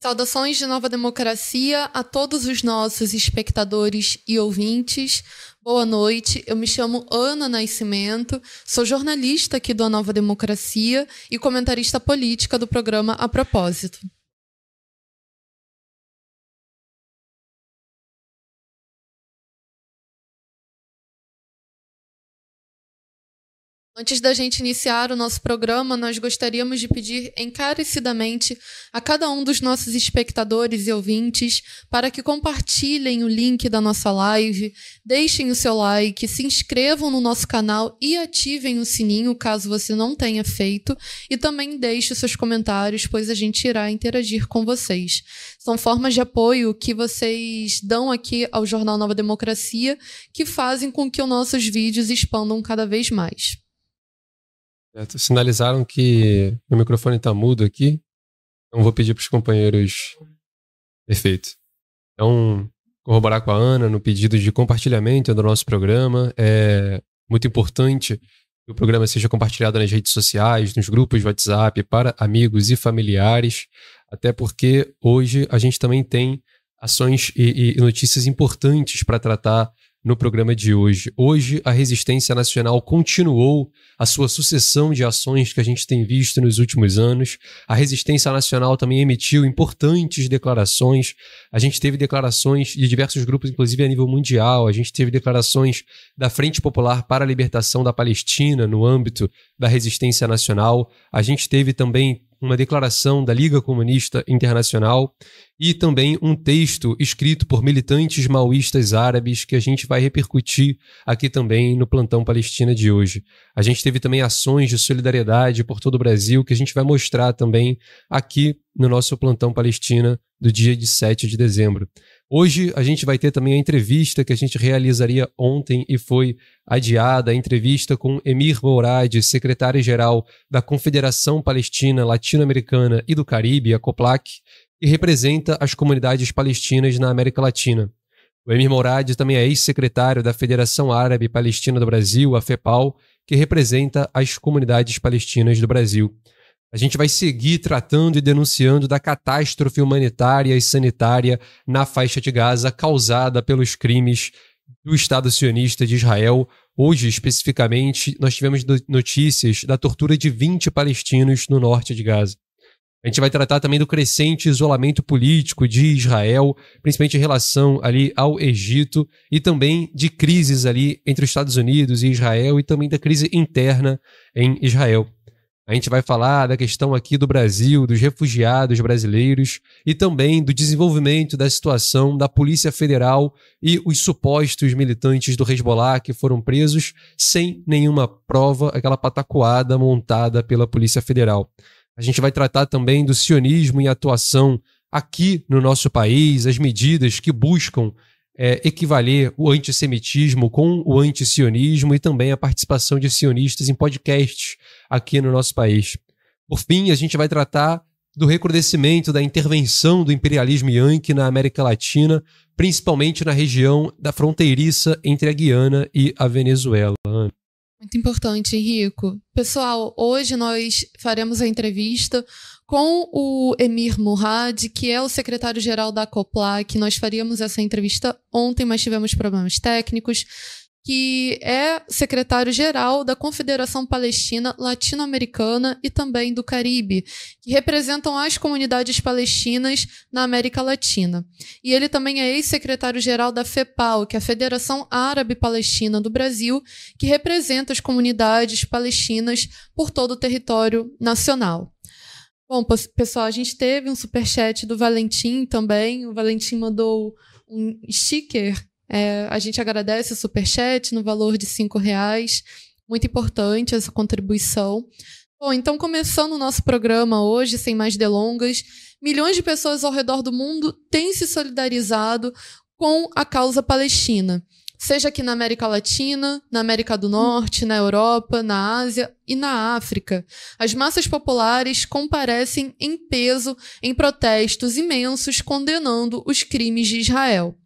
Saudações de Nova Democracia a todos os nossos espectadores e ouvintes. Boa noite, eu me chamo Ana Nascimento, sou jornalista aqui do A Nova Democracia e comentarista política do programa A Propósito. Antes da gente iniciar o nosso programa, nós gostaríamos de pedir encarecidamente a cada um dos nossos espectadores e ouvintes para que compartilhem o link da nossa live, deixem o seu like, se inscrevam no nosso canal e ativem o sininho caso você não tenha feito, e também deixe seus comentários, pois a gente irá interagir com vocês. São formas de apoio que vocês dão aqui ao Jornal Nova Democracia que fazem com que os nossos vídeos expandam cada vez mais. Certo. Sinalizaram que meu microfone está mudo aqui. Então vou pedir para os companheiros. Perfeito. Então, corroborar com a Ana no pedido de compartilhamento do nosso programa. É muito importante que o programa seja compartilhado nas redes sociais, nos grupos de WhatsApp, para amigos e familiares, até porque hoje a gente também tem ações e, e notícias importantes para tratar no programa de hoje. Hoje, a resistência nacional continuou a sua sucessão de ações que a gente tem visto nos últimos anos. A resistência nacional também emitiu importantes declarações. A gente teve declarações de diversos grupos, inclusive a nível mundial. A gente teve declarações da Frente Popular para a Libertação da Palestina no âmbito da resistência nacional. A gente teve também uma declaração da Liga Comunista Internacional e também um texto escrito por militantes maoístas árabes que a gente vai repercutir aqui também no plantão Palestina de hoje. A gente teve também ações de solidariedade por todo o Brasil que a gente vai mostrar também aqui no nosso plantão Palestina do dia de 7 de dezembro. Hoje a gente vai ter também a entrevista que a gente realizaria ontem e foi adiada, a entrevista com Emir Mourad, secretário-geral da Confederação Palestina Latino-Americana e do Caribe, a COPLAC, que representa as comunidades palestinas na América Latina. O Emir Mourad também é ex-secretário da Federação Árabe Palestina do Brasil, a FEPAL, que representa as comunidades palestinas do Brasil. A gente vai seguir tratando e denunciando da catástrofe humanitária e sanitária na faixa de Gaza causada pelos crimes do Estado sionista de Israel. Hoje, especificamente, nós tivemos notícias da tortura de 20 palestinos no norte de Gaza. A gente vai tratar também do crescente isolamento político de Israel, principalmente em relação ali ao Egito, e também de crises ali entre os Estados Unidos e Israel, e também da crise interna em Israel. A gente vai falar da questão aqui do Brasil, dos refugiados brasileiros e também do desenvolvimento da situação da Polícia Federal e os supostos militantes do Hezbollah que foram presos sem nenhuma prova, aquela patacoada montada pela Polícia Federal. A gente vai tratar também do sionismo e atuação aqui no nosso país, as medidas que buscam é, equivaler o antissemitismo com o antisionismo e também a participação de sionistas em podcasts aqui no nosso país. Por fim, a gente vai tratar do recrudescimento da intervenção do imperialismo yankee na América Latina, principalmente na região da fronteiriça entre a Guiana e a Venezuela. Muito importante, Henrico. Pessoal, hoje nós faremos a entrevista com o Emir Murad, que é o secretário-geral da COPLAC. Nós faríamos essa entrevista ontem, mas tivemos problemas técnicos que é secretário-geral da Confederação Palestina Latino-Americana e também do Caribe, que representam as comunidades palestinas na América Latina. E ele também é ex-secretário-geral da FEPAL, que é a Federação Árabe Palestina do Brasil, que representa as comunidades palestinas por todo o território nacional. Bom, pessoal, a gente teve um superchat do Valentim também. O Valentim mandou um sticker é, a gente agradece o superchat no valor de cinco reais. Muito importante essa contribuição. Bom, então começando o nosso programa hoje, sem mais delongas, milhões de pessoas ao redor do mundo têm se solidarizado com a causa palestina, seja aqui na América Latina, na América do Norte, na Europa, na Ásia e na África. As massas populares comparecem em peso em protestos imensos condenando os crimes de Israel.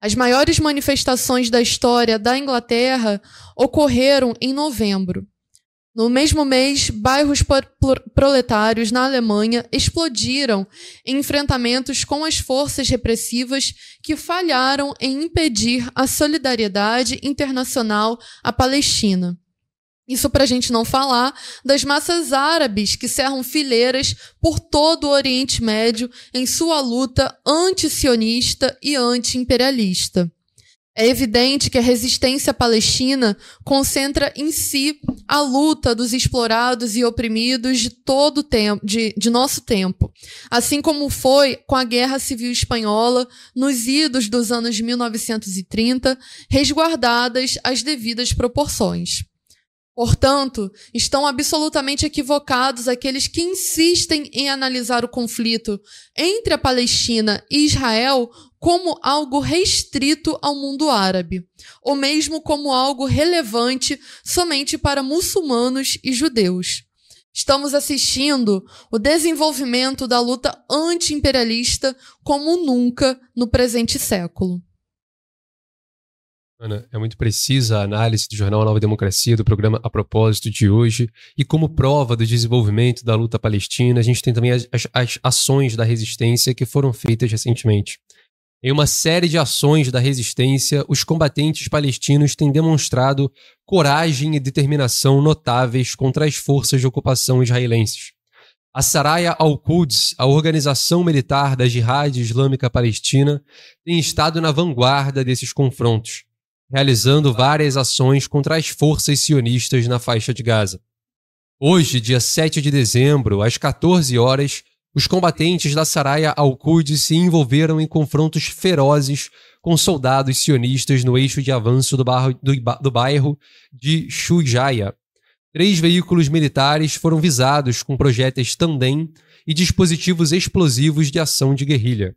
As maiores manifestações da história da Inglaterra ocorreram em novembro. No mesmo mês, bairros proletários na Alemanha explodiram em enfrentamentos com as forças repressivas que falharam em impedir a solidariedade internacional à Palestina. Isso para a gente não falar das massas árabes que cerram fileiras por todo o Oriente Médio em sua luta anti-sionista e anti-imperialista. É evidente que a resistência palestina concentra em si a luta dos explorados e oprimidos de todo tempo, de, de nosso tempo, assim como foi com a Guerra Civil Espanhola nos idos dos anos 1930, resguardadas as devidas proporções. Portanto, estão absolutamente equivocados aqueles que insistem em analisar o conflito entre a Palestina e Israel como algo restrito ao mundo árabe, ou mesmo como algo relevante somente para muçulmanos e judeus. Estamos assistindo o desenvolvimento da luta anti-imperialista como nunca no presente século. Ana, é muito precisa a análise do jornal Nova Democracia, do programa A Propósito de hoje. E como prova do desenvolvimento da luta palestina, a gente tem também as, as, ações da resistência que foram feitas recentemente. Em uma série de ações da resistência, os combatentes palestinos têm demonstrado coragem e determinação notáveis contra as forças de ocupação israelenses. A Saraya al-Quds, a organização militar da Jihad Islâmica Palestina, tem estado na vanguarda desses confrontos realizando várias ações contra as forças sionistas na faixa de Gaza. Hoje, dia 7 de dezembro, às 14 horas, os combatentes da Saraya al-Quds se envolveram em confrontos ferozes com soldados sionistas no eixo de avanço do, barro, do, do bairro de Shujaya. Três veículos militares foram visados com projéteis Tandem e dispositivos explosivos de ação de guerrilha.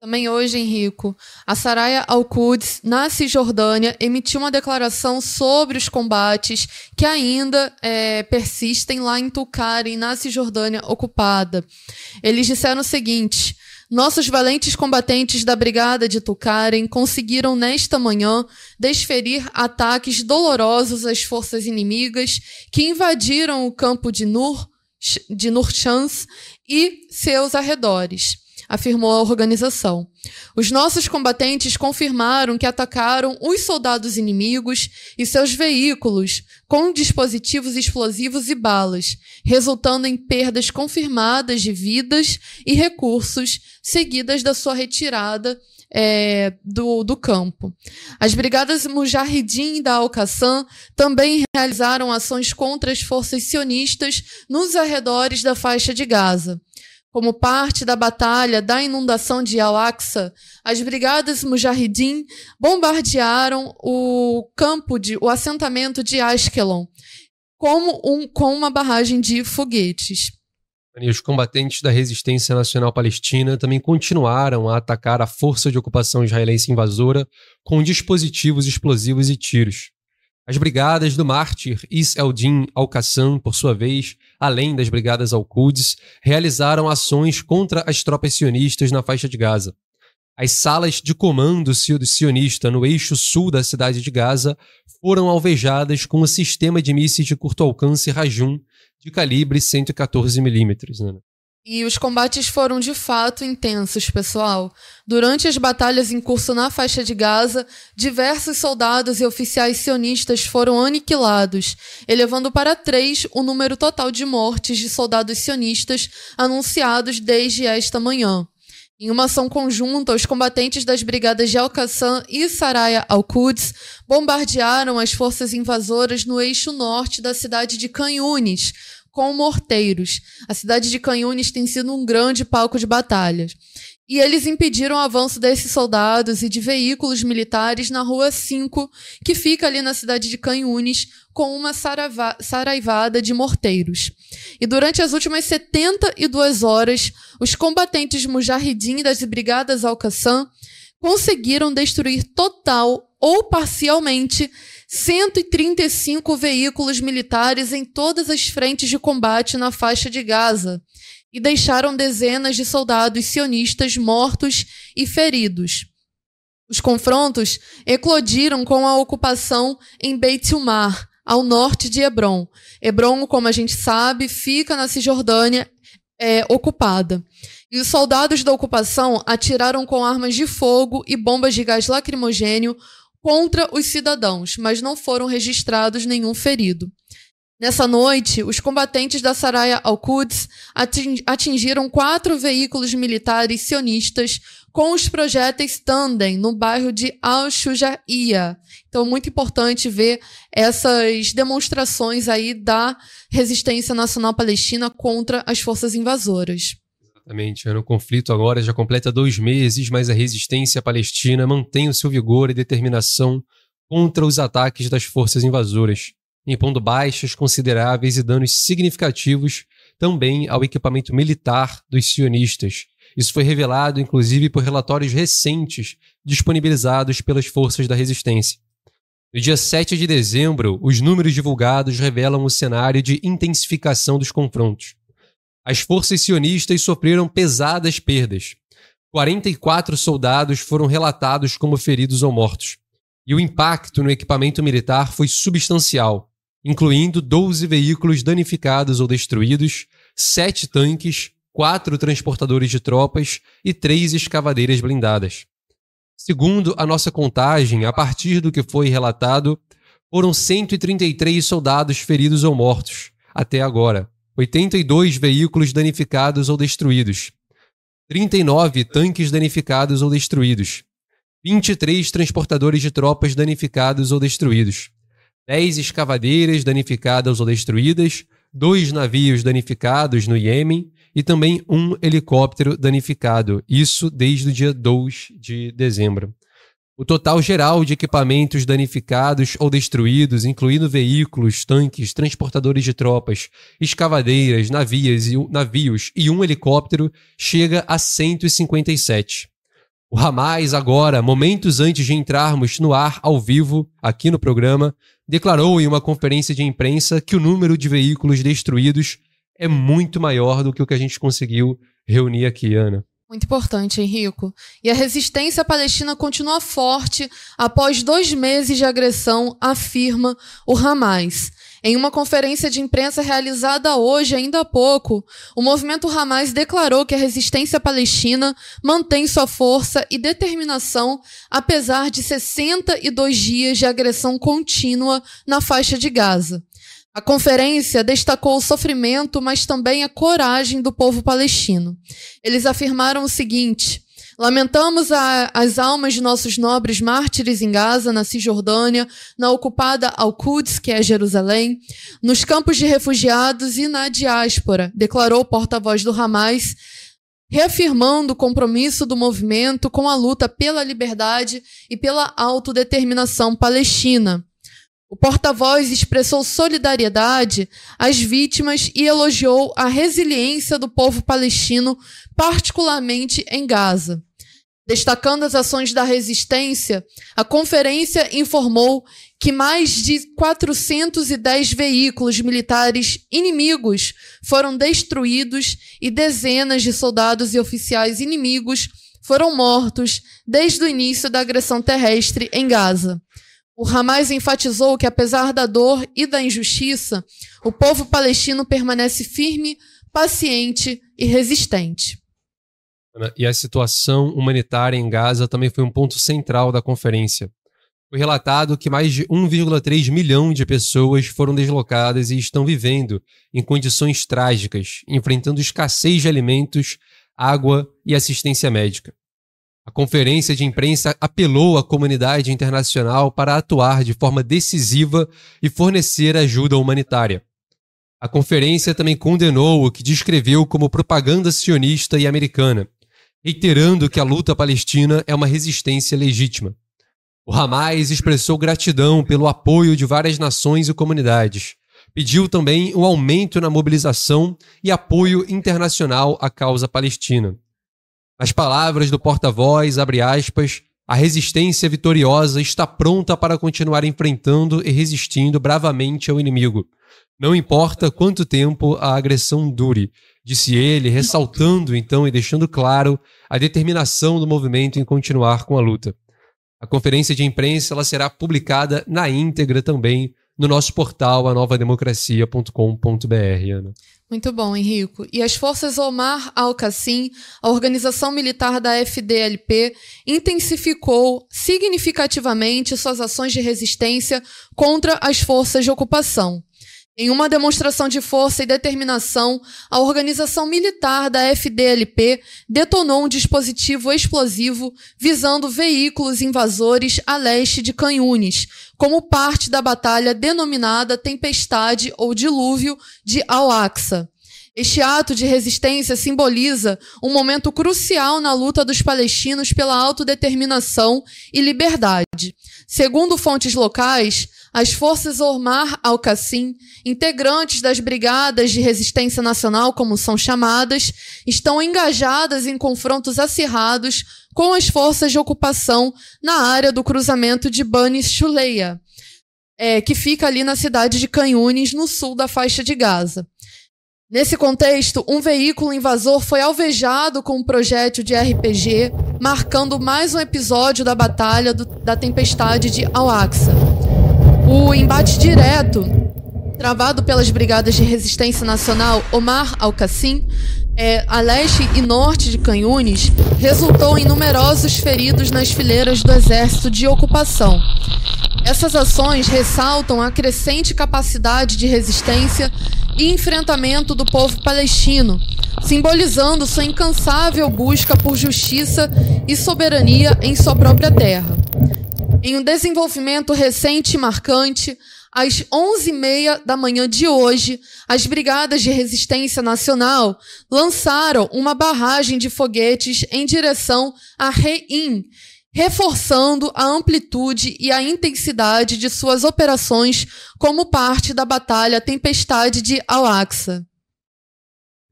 Também hoje, Henrico, a Saraya Al-Quds, na Cisjordânia, emitiu uma declaração sobre os combates que ainda é, persistem lá em Tulkarem, na Cisjordânia ocupada. Eles disseram o seguinte: nossos valentes combatentes da Brigada de Tulkarem conseguiram nesta manhã desferir ataques dolorosos às forças inimigas que invadiram o campo de Nur, de e seus arredores afirmou a organização. Os nossos combatentes confirmaram que atacaram os soldados inimigos e seus veículos com dispositivos explosivos e balas, resultando em perdas confirmadas de vidas e recursos, seguidas da sua retirada é, do, do campo. As brigadas Mujahideen da Al-Qassam também realizaram ações contra as forças sionistas nos arredores da faixa de Gaza. Como parte da batalha da inundação de Al-Aqsa, as brigadas Mujahideen bombardearam o campo de o assentamento de Ashkelon como um, com uma barragem de foguetes. Os combatentes da resistência nacional palestina também continuaram a atacar a força de ocupação israelense invasora com dispositivos explosivos e tiros. As brigadas do mártir Is Eldin al-Qassam, por sua vez, além das brigadas al-Quds, realizaram ações contra as tropas sionistas na faixa de Gaza. As salas de comando sionista no eixo sul da cidade de Gaza foram alvejadas com o sistema de mísseis de curto alcance Rajum de calibre 114 milímetros. Né? E os combates foram de fato intensos, pessoal. Durante as batalhas em curso na faixa de Gaza, diversos soldados e oficiais sionistas foram aniquilados, elevando para três o número total de mortes de soldados sionistas anunciados desde esta manhã. Em uma ação conjunta, os combatentes das brigadas de Al-Qassam e Saraya al-Quds bombardearam as forças invasoras no eixo norte da cidade de Canhunes, com morteiros. A cidade de Canhunes tem sido um grande palco de batalhas. E eles impediram o avanço desses soldados e de veículos militares na Rua 5, que fica ali na cidade de Canhunes, com uma saraivada de morteiros. E durante as últimas 72 horas, os combatentes mujahidin das brigadas Al-Qassam conseguiram destruir total ou parcialmente 135 veículos militares em todas as frentes de combate na faixa de Gaza e deixaram dezenas de soldados sionistas mortos e feridos. Os confrontos eclodiram com a ocupação em Beit Umar, ao norte de Hebron. Hebron, como a gente sabe, fica na Cisjordânia é, ocupada. E os soldados da ocupação atiraram com armas de fogo e bombas de gás lacrimogênio contra os cidadãos, mas não foram registrados nenhum ferido. Nessa noite, os combatentes da Saraya al-Quds atingiram quatro veículos militares sionistas com os projéteis Tandem no bairro de Al-Shujaiya. Então, muito importante ver essas demonstrações aí da resistência nacional palestina contra as forças invasoras. Exatamente. O conflito agora já completa dois meses, mas a resistência palestina mantém o seu vigor e determinação contra os ataques das forças invasoras impondo baixas consideráveis e danos significativos também ao equipamento militar dos sionistas. Isso foi revelado, inclusive, por relatórios recentes disponibilizados pelas forças da resistência. No dia 7 de dezembro, os números divulgados revelam o cenário de intensificação dos confrontos. As forças sionistas sofreram pesadas perdas. 44 soldados foram relatados como feridos ou mortos. E o impacto no equipamento militar foi substancial, incluindo 12 veículos danificados ou destruídos, 7 tanques, 4 transportadores de tropas e 3 escavadeiras blindadas. Segundo a nossa contagem, a partir do que foi relatado, foram 133 soldados feridos ou mortos, até agora, 82 veículos danificados ou destruídos, 39 tanques danificados ou destruídos, 23 transportadores de tropas danificados ou destruídos, 10 escavadeiras danificadas ou destruídas, dois navios danificados no Iêmen. E também um helicóptero danificado, isso desde o dia 2 de dezembro. O total geral de equipamentos danificados ou destruídos, incluindo veículos, tanques, transportadores de tropas, escavadeiras, navios e, navios e um helicóptero, chega a 157. O Hamas, agora, momentos antes de entrarmos no ar ao vivo, aqui no programa, declarou em uma conferência de imprensa que o número de veículos destruídos é muito maior do que o que a gente conseguiu reunir aqui, Ana. Muito importante, Henrico. E a resistência palestina continua forte após dois meses de agressão, afirma o Hamas. Em uma conferência de imprensa realizada hoje, ainda há pouco, o movimento Hamas declarou que a resistência palestina mantém sua força e determinação apesar de 62 dias de agressão contínua na faixa de Gaza. A conferência destacou o sofrimento, mas também a coragem do povo palestino. Eles afirmaram o seguinte: Lamentamos a, as almas de nossos nobres mártires em Gaza, na Cisjordânia, na ocupada Al-Quds, que é Jerusalém, nos campos de refugiados e na diáspora, declarou o porta-voz do Hamas, reafirmando o compromisso do movimento com a luta pela liberdade e pela autodeterminação palestina. O porta-voz expressou solidariedade às vítimas e elogiou a resiliência do povo palestino, particularmente em Gaza. Destacando as ações da resistência, a conferência informou que mais de 410 veículos militares inimigos foram destruídos e dezenas de soldados e oficiais inimigos foram mortos desde o início da agressão terrestre em Gaza. O Hamas enfatizou que, apesar da dor e da injustiça, o povo palestino permanece firme, paciente e resistente. E a situação humanitária em Gaza também foi um ponto central da conferência. Foi relatado que mais de 1,3 milhão de pessoas foram deslocadas e estão vivendo em condições trágicas, enfrentando escassez de alimentos, água e assistência médica. A conferência de imprensa apelou à comunidade internacional para atuar de forma decisiva e fornecer ajuda humanitária. A conferência também condenou o que descreveu como propaganda sionista e americana reiterando que a luta palestina é uma resistência legítima. O Hamas expressou gratidão pelo apoio de várias nações e comunidades. Pediu também um aumento na mobilização e apoio internacional à causa palestina. As palavras do porta-voz, abre aspas, a resistência vitoriosa está pronta para continuar enfrentando e resistindo bravamente ao inimigo. Não importa quanto tempo a agressão dure, disse ele, ressaltando então e deixando claro a determinação do movimento em continuar com a luta. A conferência de imprensa ela será publicada na íntegra também no nosso portal anovademocracia.com.br, Ana. Muito bom, Henrico. E as forças Omar Al-Qassim, a organização militar da FDLP, intensificou significativamente suas ações de resistência contra as forças de ocupação. Em uma demonstração de força e determinação, a organização militar da FDLP detonou um dispositivo explosivo visando veículos invasores a leste de Canhunes, como parte da batalha denominada Tempestade ou Dilúvio de Al-Aqsa. Este ato de resistência simboliza um momento crucial na luta dos palestinos pela autodeterminação e liberdade. Segundo fontes locais, as forças Omar al-Qassim, integrantes das Brigadas de Resistência Nacional, como são chamadas, estão engajadas em confrontos acirrados com as forças de ocupação na área do cruzamento de Bani Shuleia, é, que fica ali na cidade de Canhunes, no sul da faixa de Gaza. Nesse contexto, um veículo invasor foi alvejado com um projétil de RPG, marcando mais um episódio da Batalha do, da Tempestade de Al-Aqsa. O embate direto, travado pelas Brigadas de Resistência Nacional Omar Al-Qassim, é, a leste e norte de Canhunes, resultou em numerosos feridos nas fileiras do exército de ocupação. Essas ações ressaltam a crescente capacidade de resistência e enfrentamento do povo palestino, simbolizando sua incansável busca por justiça e soberania em sua própria terra. Em um desenvolvimento recente e marcante, às 11h30 da manhã de hoje, as Brigadas de Resistência Nacional lançaram uma barragem de foguetes em direção a Reim, reforçando a amplitude e a intensidade de suas operações como parte da Batalha Tempestade de Al-Aqsa.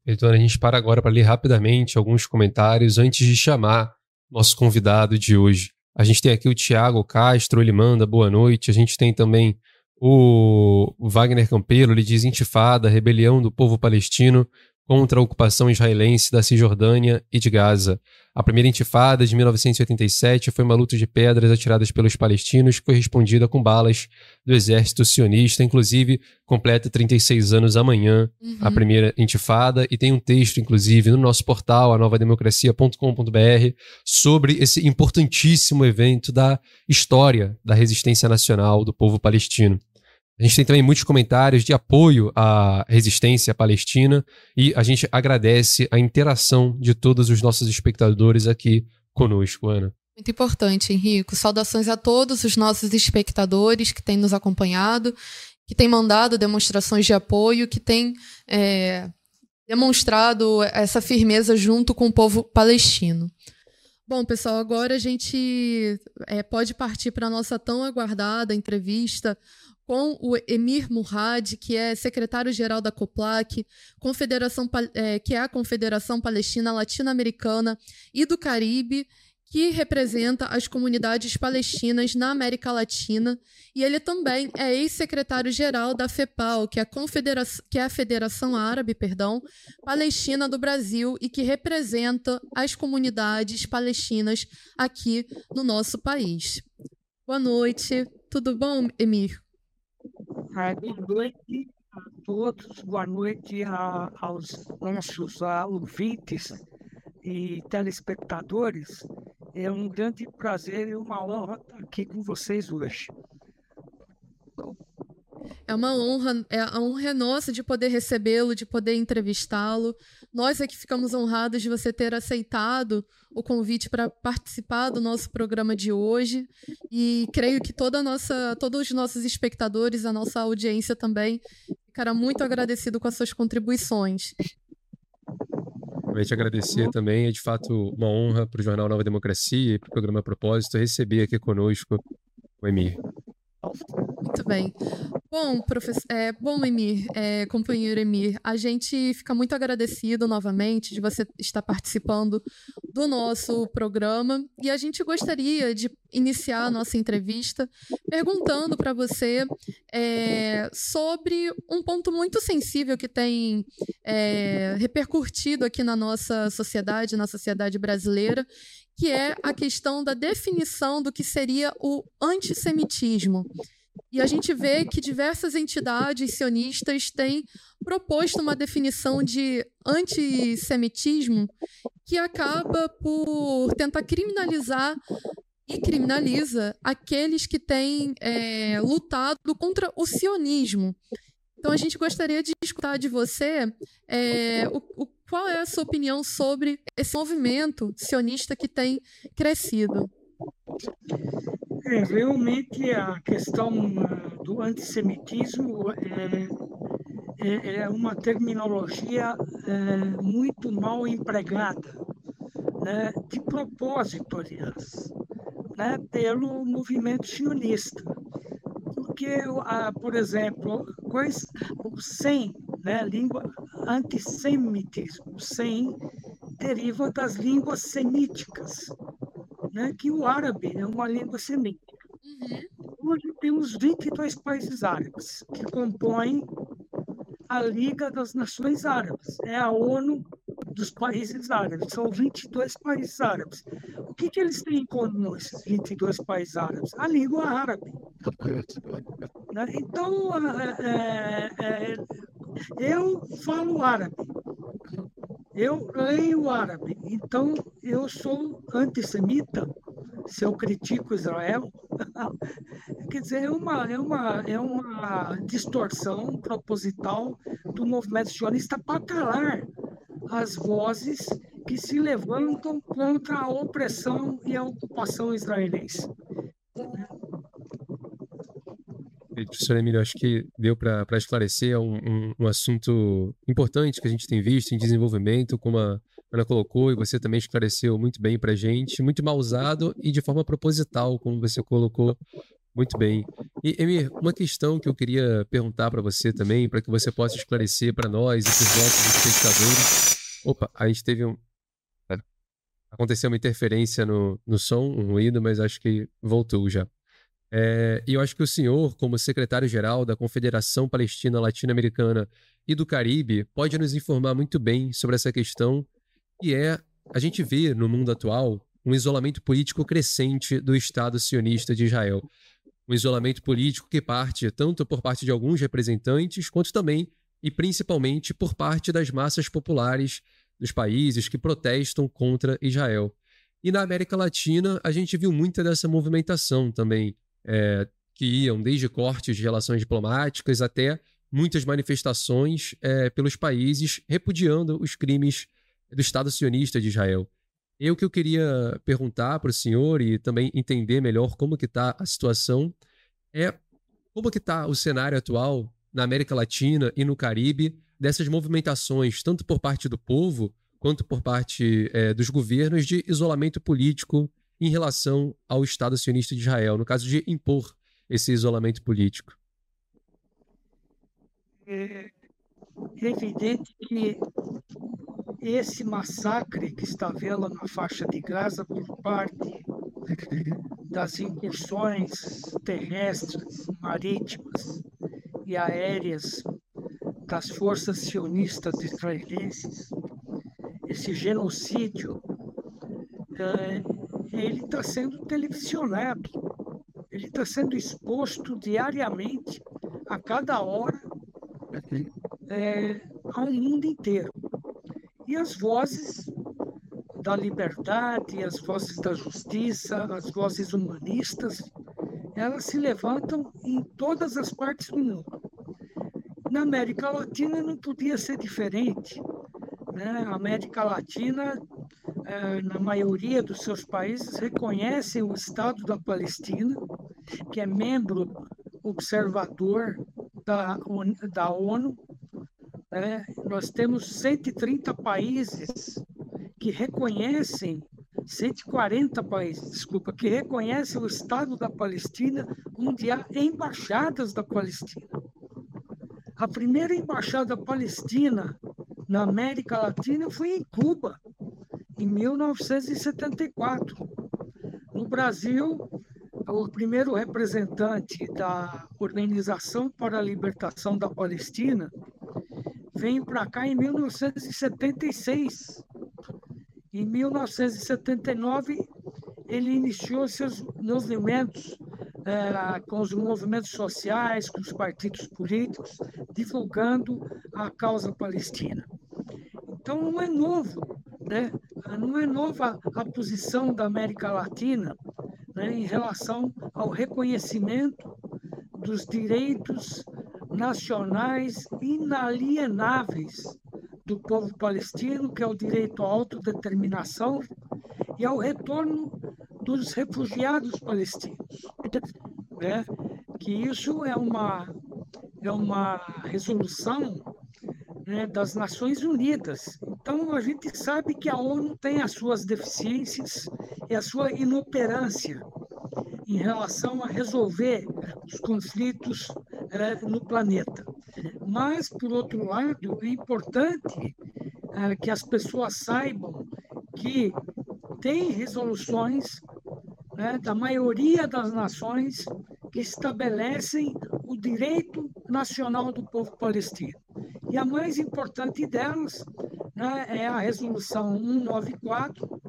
Então, a gente para agora para ler rapidamente alguns comentários antes de chamar nosso convidado de hoje. A gente tem aqui o Tiago Castro, ele manda boa noite. A gente tem também o Wagner Campelo, ele diz intifada, rebelião do povo palestino contra a ocupação israelense da Cisjordânia e de Gaza. A primeira intifada de 1987 foi uma luta de pedras atiradas pelos palestinos que foi respondida com balas do exército sionista, inclusive completa 36 anos amanhã uhum. a primeira intifada e tem um texto inclusive no nosso portal anovademocracia.com.br sobre esse importantíssimo evento da história da resistência nacional do povo palestino. A gente tem também muitos comentários de apoio à resistência palestina e a gente agradece a interação de todos os nossos espectadores aqui conosco, Ana. Muito importante, Henrico. Saudações a todos os nossos espectadores que têm nos acompanhado, que têm mandado demonstrações de apoio, que têm é, demonstrado essa firmeza junto com o povo palestino. Bom, pessoal, agora a gente é, pode partir para a nossa tão aguardada entrevista com o Emir Murad, que é secretário-geral da COPLAC, Confederação, é, que é a Confederação Palestina Latino-Americana e do Caribe, que representa as comunidades palestinas na América Latina, e ele também é ex-secretário-geral da FEPAL, que é, a Confederação, que é a Federação Árabe perdão, Palestina do Brasil e que representa as comunidades palestinas aqui no nosso país. Boa noite, tudo bom, Emir? Boa noite a todos, boa noite a, aos nossos ouvintes e telespectadores. É um grande prazer e uma honra estar aqui com vocês hoje. É uma honra, é a honra é nossa de poder recebê-lo, de poder entrevistá-lo. Nós é que ficamos honrados de você ter aceitado o convite para participar do nosso programa de hoje. E creio que toda nossa, todos os nossos espectadores, a nossa audiência também, ficará muito agradecido com as suas contribuições. Eu te agradecer também. É de fato uma honra para o Jornal Nova Democracia e para o programa Propósito receber aqui conosco o Emir. Muito bem. Bom, professor, é, bom, Emir, é, companheiro Emir, a gente fica muito agradecido novamente de você estar participando do nosso programa e a gente gostaria de iniciar a nossa entrevista perguntando para você é, sobre um ponto muito sensível que tem é, repercutido aqui na nossa sociedade, na sociedade brasileira, que é a questão da definição do que seria o antissemitismo. E a gente vê que diversas entidades sionistas têm proposto uma definição de antissemitismo que acaba por tentar criminalizar e criminaliza aqueles que têm é, lutado contra o sionismo. Então a gente gostaria de escutar de você é, o, o, qual é a sua opinião sobre esse movimento sionista que tem crescido. É, realmente a questão uh, do antissemitismo é, é, é uma terminologia é, muito mal empregada, né, de propósito, aliás, né, pelo movimento sionista. Porque, por exemplo, o sem, né, língua antissemitismo, o sem deriva das línguas semíticas, né, que o árabe é uma língua semítica. Uhum. Hoje temos 22 países árabes que compõem a Liga das Nações Árabes, é a ONU dos países árabes, são 22 países árabes. O que, que eles têm em comum, esses 22 países árabes? A língua árabe. Né? Então, é, é, eu falo árabe, eu leio árabe, então eu sou antissemita se eu critico Israel. Quer dizer, é uma, é, uma, é uma distorção proposital do movimento sionista para calar as vozes que se levantam contra a opressão e a ocupação israelense. Professor Emílio, acho que deu para esclarecer um, um, um, assunto importante que a gente tem visto em desenvolvimento, como a Ana colocou, e você também esclareceu muito bem para a gente, muito mal usado e de forma proposital, como você colocou muito bem. E, Emir, uma questão que eu queria perguntar para você também, para que você possa esclarecer para nós e para os nossos espectadores. Opa, a gente teve um. Aconteceu uma interferência no, no som, um ruído, mas acho que voltou já. É, e eu acho que o senhor, como secretário-geral da Confederação Palestina Latino-Americana e do Caribe, pode nos informar muito bem sobre essa questão, que é a gente vê no mundo atual um isolamento político crescente do Estado sionista de Israel. Um isolamento político que parte tanto por parte de alguns representantes, quanto também e principalmente por parte das massas populares dos países que protestam contra Israel. E na América Latina, a gente viu muita dessa movimentação também é, que iam desde cortes de relações diplomáticas até muitas manifestações é, pelos países repudiando os crimes do Estado sionista de Israel. Eu que eu queria perguntar para o senhor e também entender melhor como que está a situação é como que está o cenário atual na América Latina e no Caribe dessas movimentações, tanto por parte do povo quanto por parte é, dos governos de isolamento político em relação ao Estado sionista de Israel, no caso de impor esse isolamento político? É evidente que esse massacre que está vendo na faixa de Gaza por parte das incursões terrestres, marítimas e aéreas das forças sionistas israelenses, esse genocídio é, ele está sendo televisionado, ele está sendo exposto diariamente, a cada hora, é, ao mundo inteiro. E as vozes da liberdade, as vozes da justiça, as vozes humanistas, elas se levantam em todas as partes do mundo. Na América Latina não podia ser diferente. Né? A América Latina é, na maioria dos seus países, reconhecem o Estado da Palestina, que é membro observador da, da ONU. Né? Nós temos 130 países que reconhecem 140 países, desculpa, que reconhecem o Estado da Palestina, onde há embaixadas da Palestina. A primeira embaixada palestina na América Latina foi em Cuba, em 1974. No Brasil, o primeiro representante da Organização para a Libertação da Palestina veio para cá em 1976. Em 1979, ele iniciou seus movimentos é, com os movimentos sociais, com os partidos políticos, divulgando a causa palestina. Então não é novo, né? não é nova a posição da América Latina né, em relação ao reconhecimento dos direitos nacionais inalienáveis do povo palestino, que é o direito à autodeterminação e ao retorno dos refugiados palestinos. Né? Que isso é uma, é uma resolução né, das Nações Unidas. Então, a gente sabe que a ONU tem as suas deficiências e a sua inoperância em relação a resolver os conflitos é, no planeta. Mas, por outro lado, é importante é, que as pessoas saibam que tem resoluções né, da maioria das nações que estabelecem o direito nacional do povo palestino. E a mais importante delas né, é a Resolução 194,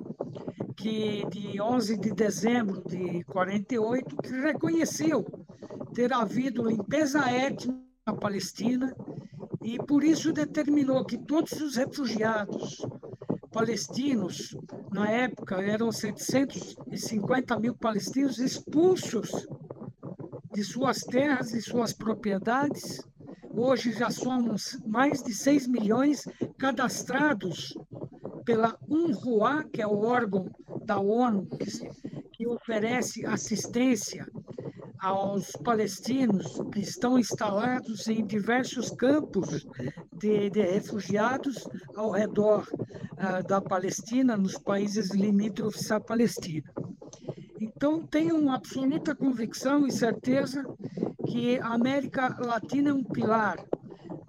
que de 11 de dezembro de 48, que reconheceu ter havido limpeza étnica na Palestina e por isso determinou que todos os refugiados palestinos, na época eram 750 mil palestinos expulsos de suas terras e suas propriedades. Hoje já somos mais de 6 milhões cadastrados pela UNRWA, que é o órgão da ONU que, que oferece assistência aos palestinos que estão instalados em diversos campos de, de refugiados ao redor uh, da Palestina, nos países limítrofes à Palestina. Então, tenho absoluta convicção e certeza que a América Latina é um pilar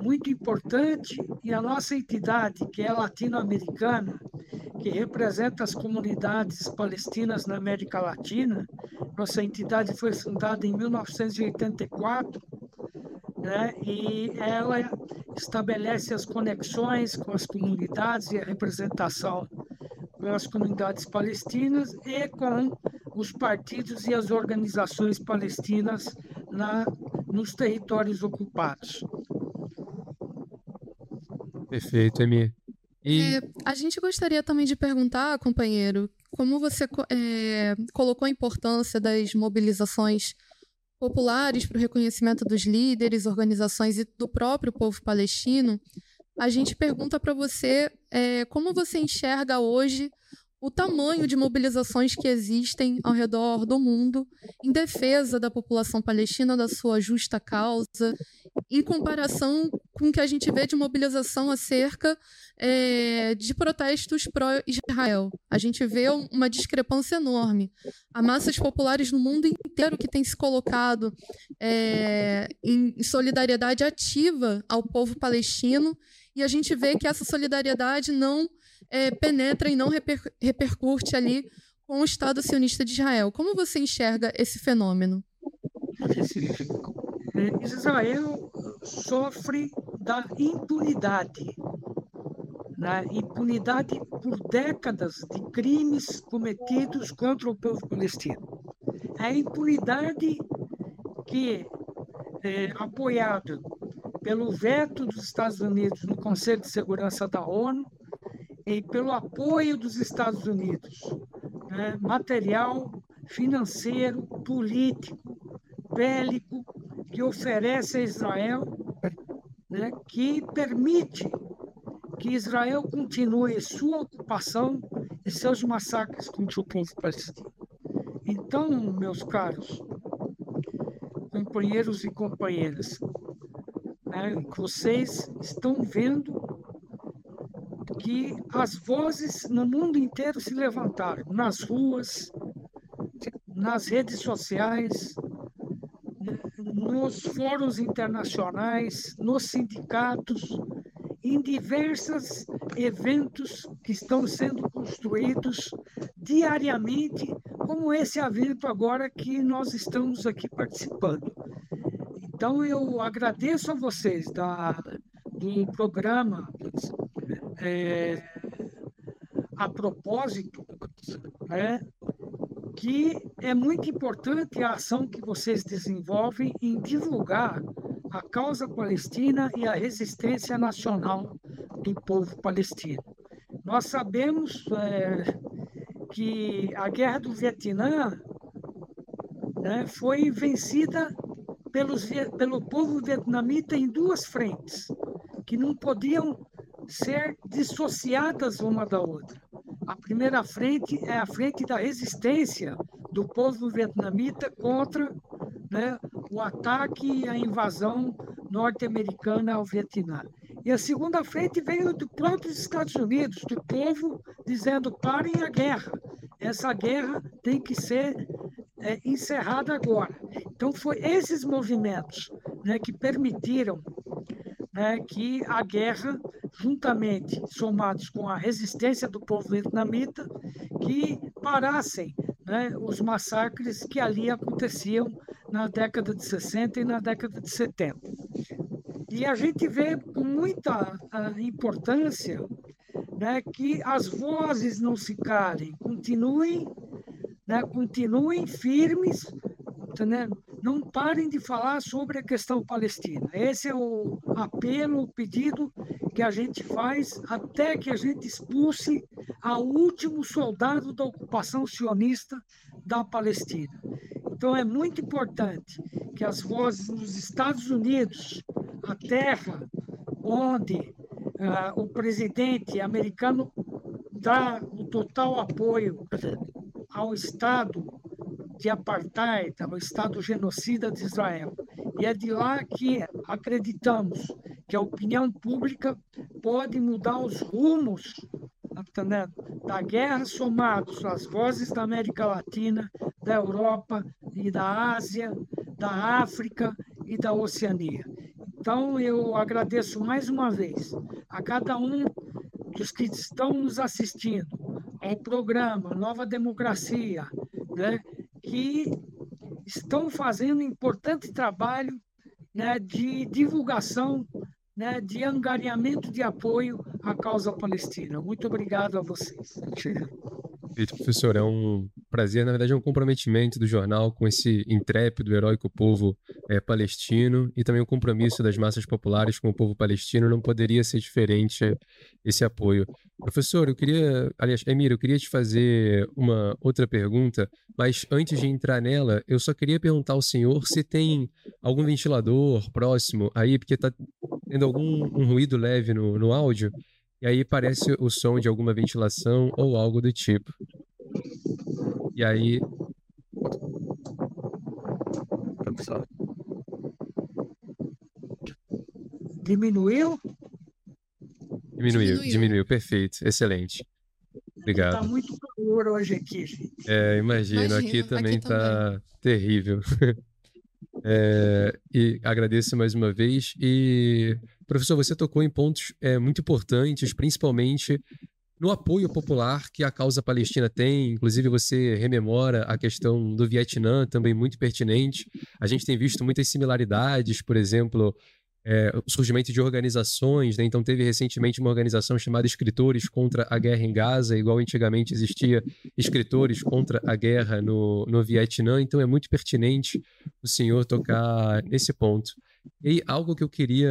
muito importante e a nossa entidade, que é latino-americana, que representa as comunidades palestinas na América Latina. Nossa entidade foi fundada em 1984 né, e ela estabelece as conexões com as comunidades e a representação com as comunidades palestinas e com os partidos e as organizações palestinas na, nos territórios ocupados. Perfeito, Emi. E... É, a gente gostaria também de perguntar, companheiro, como você é, colocou a importância das mobilizações populares para o reconhecimento dos líderes, organizações e do próprio povo palestino. A gente pergunta para você é, como você enxerga hoje o tamanho de mobilizações que existem ao redor do mundo em defesa da população palestina, da sua justa causa, em comparação com o que a gente vê de mobilização acerca é, de protestos pró-Israel. A gente vê uma discrepância enorme. Há massas populares no mundo inteiro que têm se colocado é, em solidariedade ativa ao povo palestino, e a gente vê que essa solidariedade não é, penetra e não reper, repercute ali com o Estado sionista de Israel. Como você enxerga esse fenômeno? Israel sofre da impunidade, da impunidade por décadas de crimes cometidos contra o povo palestino. A impunidade que é apoiada pelo veto dos Estados Unidos no Conselho de Segurança da ONU, e pelo apoio dos Estados Unidos, né, material, financeiro, político, bélico, que oferece a Israel, né, que permite que Israel continue sua ocupação e seus massacres contra o povo palestino. Então, meus caros companheiros e companheiras, né, vocês estão vendo que as vozes no mundo inteiro se levantaram, nas ruas, nas redes sociais, nos fóruns internacionais, nos sindicatos, em diversos eventos que estão sendo construídos diariamente, como esse evento agora que nós estamos aqui participando. Então, eu agradeço a vocês da, do programa é, a propósito, né, que é muito importante a ação que vocês desenvolvem em divulgar a causa palestina e a resistência nacional do povo palestino. Nós sabemos é, que a guerra do Vietnã né, foi vencida pelos, pelo povo vietnamita em duas frentes, que não podiam ser dissociadas uma da outra. A primeira frente é a frente da resistência do povo vietnamita contra né, o ataque e a invasão norte-americana ao Vietnã. E a segunda frente veio do próprio Estados Unidos, do povo dizendo: parem a guerra, essa guerra tem que ser é, encerrada agora. Então, foi esses movimentos né, que permitiram né, que a guerra, juntamente somados com a resistência do povo vietnamita, que parassem né, os massacres que ali aconteciam na década de 60 e na década de 70. E a gente vê com muita uh, importância né, que as vozes não se calem, continuem, né, continuem firmes, né, não parem de falar sobre a questão palestina. Esse é o apelo, o pedido que a gente faz até que a gente expulse o último soldado da ocupação sionista da Palestina. Então é muito importante que as vozes nos Estados Unidos, a terra onde uh, o presidente americano dá o total apoio ao Estado de apartheid, ao Estado genocida de Israel. E é de lá que acreditamos que a opinião pública pode mudar os rumos tá da guerra somados às vozes da América Latina, da Europa e da Ásia, da África e da Oceania. Então, eu agradeço mais uma vez a cada um dos que estão nos assistindo ao programa Nova Democracia, né, que estão fazendo um importante trabalho né, de divulgação, né, de angariamento de apoio à causa palestina. Muito obrigado a vocês. Perfeito, professor. É um prazer, na verdade, é um comprometimento do jornal com esse intrépido, heróico povo é, palestino e também o compromisso das massas populares com o povo palestino. Não poderia ser diferente esse apoio. Professor, eu queria, aliás, Emir, eu queria te fazer uma outra pergunta, mas antes de entrar nela, eu só queria perguntar ao senhor se tem algum ventilador próximo aí, porque está tendo algum um ruído leve no, no áudio. E aí parece o som de alguma ventilação ou algo do tipo. E aí. Diminuiu? Diminuiu, diminuiu, diminuiu. perfeito, excelente. Obrigado. Está muito calor hoje aqui, gente. É, imagino, imagino aqui também está terrível. É, e agradeço mais uma vez. E, professor, você tocou em pontos é, muito importantes, principalmente no apoio popular que a causa palestina tem. Inclusive, você rememora a questão do Vietnã, também muito pertinente. A gente tem visto muitas similaridades, por exemplo, é, o surgimento de organizações, né? então teve recentemente uma organização chamada Escritores contra a Guerra em Gaza, igual antigamente existia Escritores contra a Guerra no, no Vietnã, então é muito pertinente o senhor tocar nesse ponto. E algo que eu queria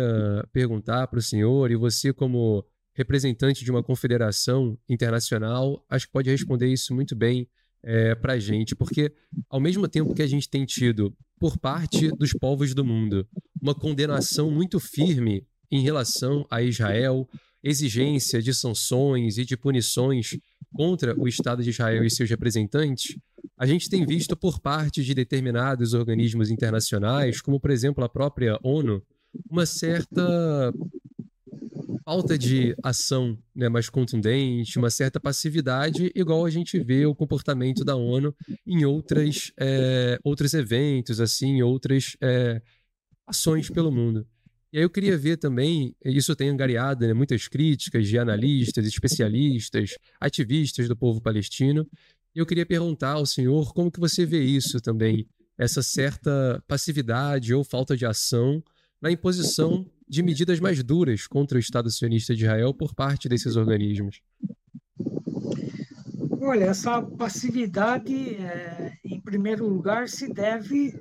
perguntar para o senhor, e você como representante de uma confederação internacional, acho que pode responder isso muito bem é, para a gente, porque ao mesmo tempo que a gente tem tido por parte dos povos do mundo uma condenação muito firme em relação a Israel, exigência de sanções e de punições contra o Estado de Israel e seus representantes, a gente tem visto por parte de determinados organismos internacionais, como por exemplo a própria ONU, uma certa falta de ação né, mais contundente, uma certa passividade, igual a gente vê o comportamento da ONU em outras, é, outros eventos, assim, outras é, ações pelo mundo. E aí eu queria ver também, isso tem angariado né, muitas críticas de analistas, especialistas, ativistas do povo palestino, e eu queria perguntar ao senhor como que você vê isso também, essa certa passividade ou falta de ação na imposição de medidas mais duras contra o Estado sionista de Israel por parte desses organismos? Olha, essa passividade, é, em primeiro lugar, se deve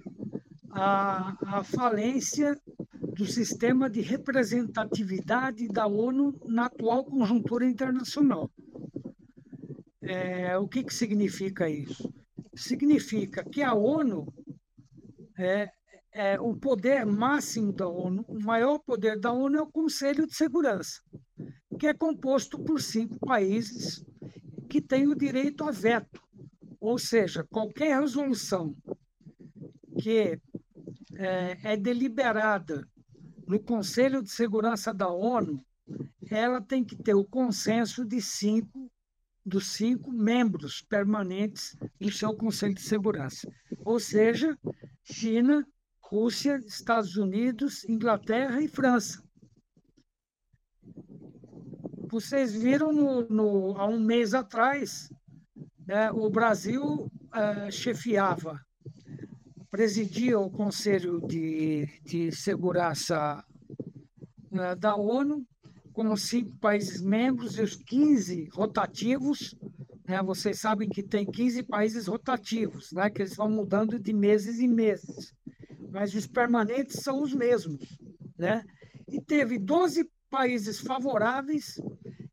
à, à falência do sistema de representatividade da ONU na atual conjuntura internacional. É, o que, que significa isso? Significa que a ONU é, é o poder máximo da ONU, o maior poder da ONU é o Conselho de Segurança, que é composto por cinco países que têm o direito a veto, ou seja, qualquer resolução que é, é deliberada no Conselho de Segurança da ONU, ela tem que ter o consenso de cinco dos cinco membros permanentes do seu Conselho de Segurança, ou seja, China, Rússia, Estados Unidos, Inglaterra e França. Vocês viram no, no, há um mês atrás, né, o Brasil uh, chefiava, presidia o Conselho de, de Segurança uh, da ONU, com os cinco países membros e os 15 rotativos. Né, vocês sabem que tem 15 países rotativos, né, que eles vão mudando de meses em meses, mas os permanentes são os mesmos. Né? E teve 12 países favoráveis,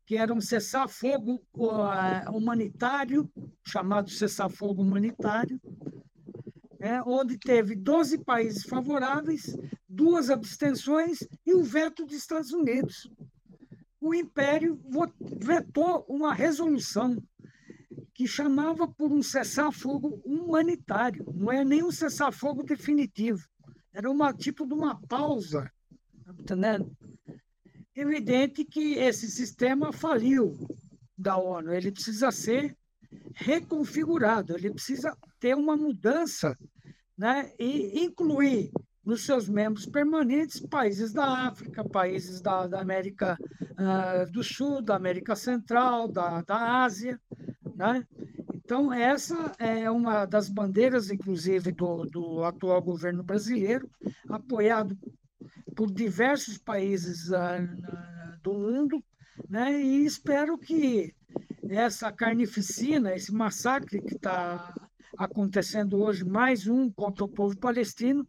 que era um cessar-fogo uh, humanitário, chamado cessar-fogo humanitário, né, onde teve 12 países favoráveis, duas abstenções e o veto dos Estados Unidos. O Império vetou uma resolução que chamava por um cessar-fogo humanitário, não é nem um cessar-fogo definitivo, era uma tipo de uma pausa, tá evidente que esse sistema faliu da ONU, ele precisa ser reconfigurado, ele precisa ter uma mudança né, e incluir nos seus membros permanentes países da África, países da, da América uh, do Sul, da América Central, da, da Ásia. Né? Então, essa é uma das bandeiras, inclusive, do, do atual governo brasileiro, apoiado por diversos países uh, do mundo, né? e espero que essa carnificina, esse massacre que está acontecendo hoje, mais um contra o povo palestino,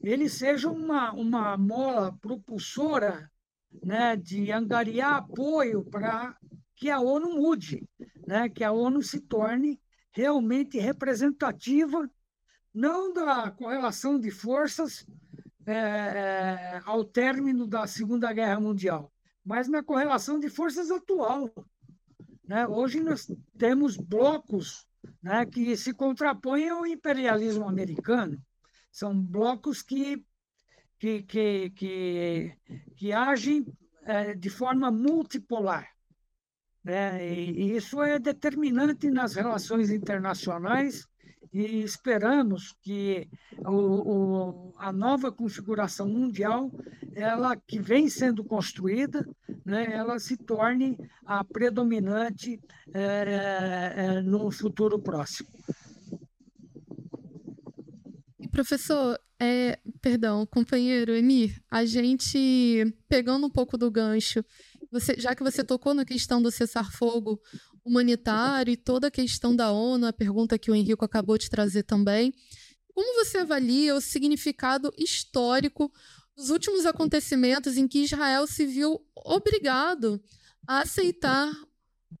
ele seja uma, uma mola propulsora né, de angariar apoio para que a ONU mude, né, que a ONU se torne realmente representativa, não da correlação de forças, é, ao término da Segunda Guerra Mundial, mas na correlação de forças atual. Né? Hoje nós temos blocos né, que se contrapõem ao imperialismo americano. São blocos que, que, que, que, que agem é, de forma multipolar. Né? E, e isso é determinante nas relações internacionais e esperamos que o, o, a nova configuração mundial, ela que vem sendo construída, né, ela se torne a predominante é, é, no futuro próximo. Professor, é, perdão, companheiro Emir, a gente, pegando um pouco do gancho, você, já que você tocou na questão do cessar-fogo humanitário e toda a questão da ONU, a pergunta que o Henrico acabou de trazer também, como você avalia o significado histórico dos últimos acontecimentos em que Israel se viu obrigado a aceitar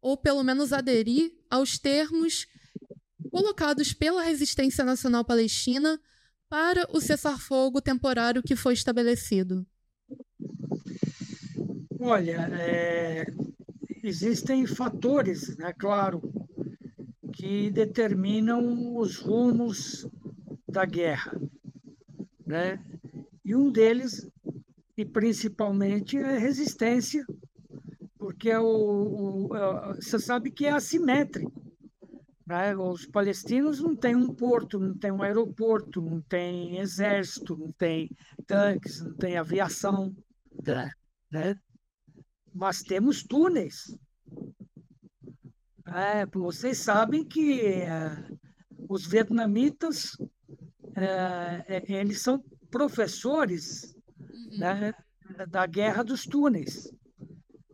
ou pelo menos aderir aos termos colocados pela Resistência Nacional Palestina para o cessar-fogo temporário que foi estabelecido? Olha, é, existem fatores, né, claro, que determinam os rumos da guerra, né? E um deles, e principalmente, é a resistência, porque é o, o, é, você sabe que é assimétrico. Né? Os palestinos não têm um porto, não têm um aeroporto, não têm exército, não têm tanques, não têm aviação. Né? Mas temos túneis. É, vocês sabem que é, os vietnamitas é, é eles são professores uhum. né, da guerra dos túneis.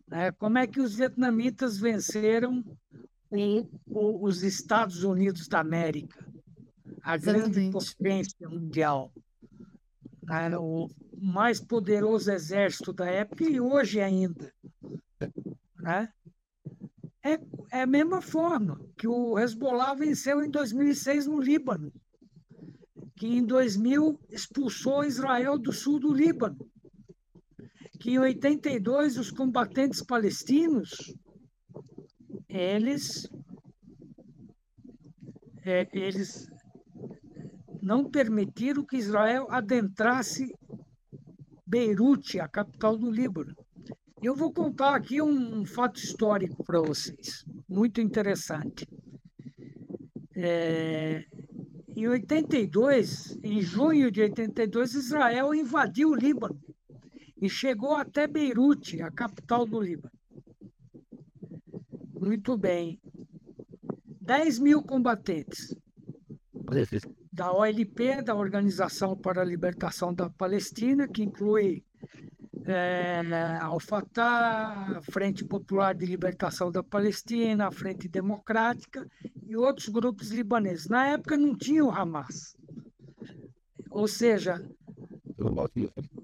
Né? Como é que os vietnamitas venceram o, o, os Estados Unidos da América, a grande potência mundial, era o mais poderoso exército da época e hoje ainda. Né? É, é a mesma forma que o Hezbollah venceu em 2006 no Líbano, que em 2000 expulsou Israel do sul do Líbano, que em 82 os combatentes palestinos eles é, eles não permitiram que Israel adentrasse Beirute, a capital do Líbano. Eu vou contar aqui um fato histórico para vocês, muito interessante. É, em 82, em junho de 82, Israel invadiu o Líbano e chegou até Beirute, a capital do Líbano. Muito bem. 10 mil combatentes da OLP, da Organização para a Libertação da Palestina, que inclui é, Al-Fatah, Frente Popular de Libertação da Palestina, Frente Democrática e outros grupos libaneses. Na época não tinha o Hamas. Ou seja,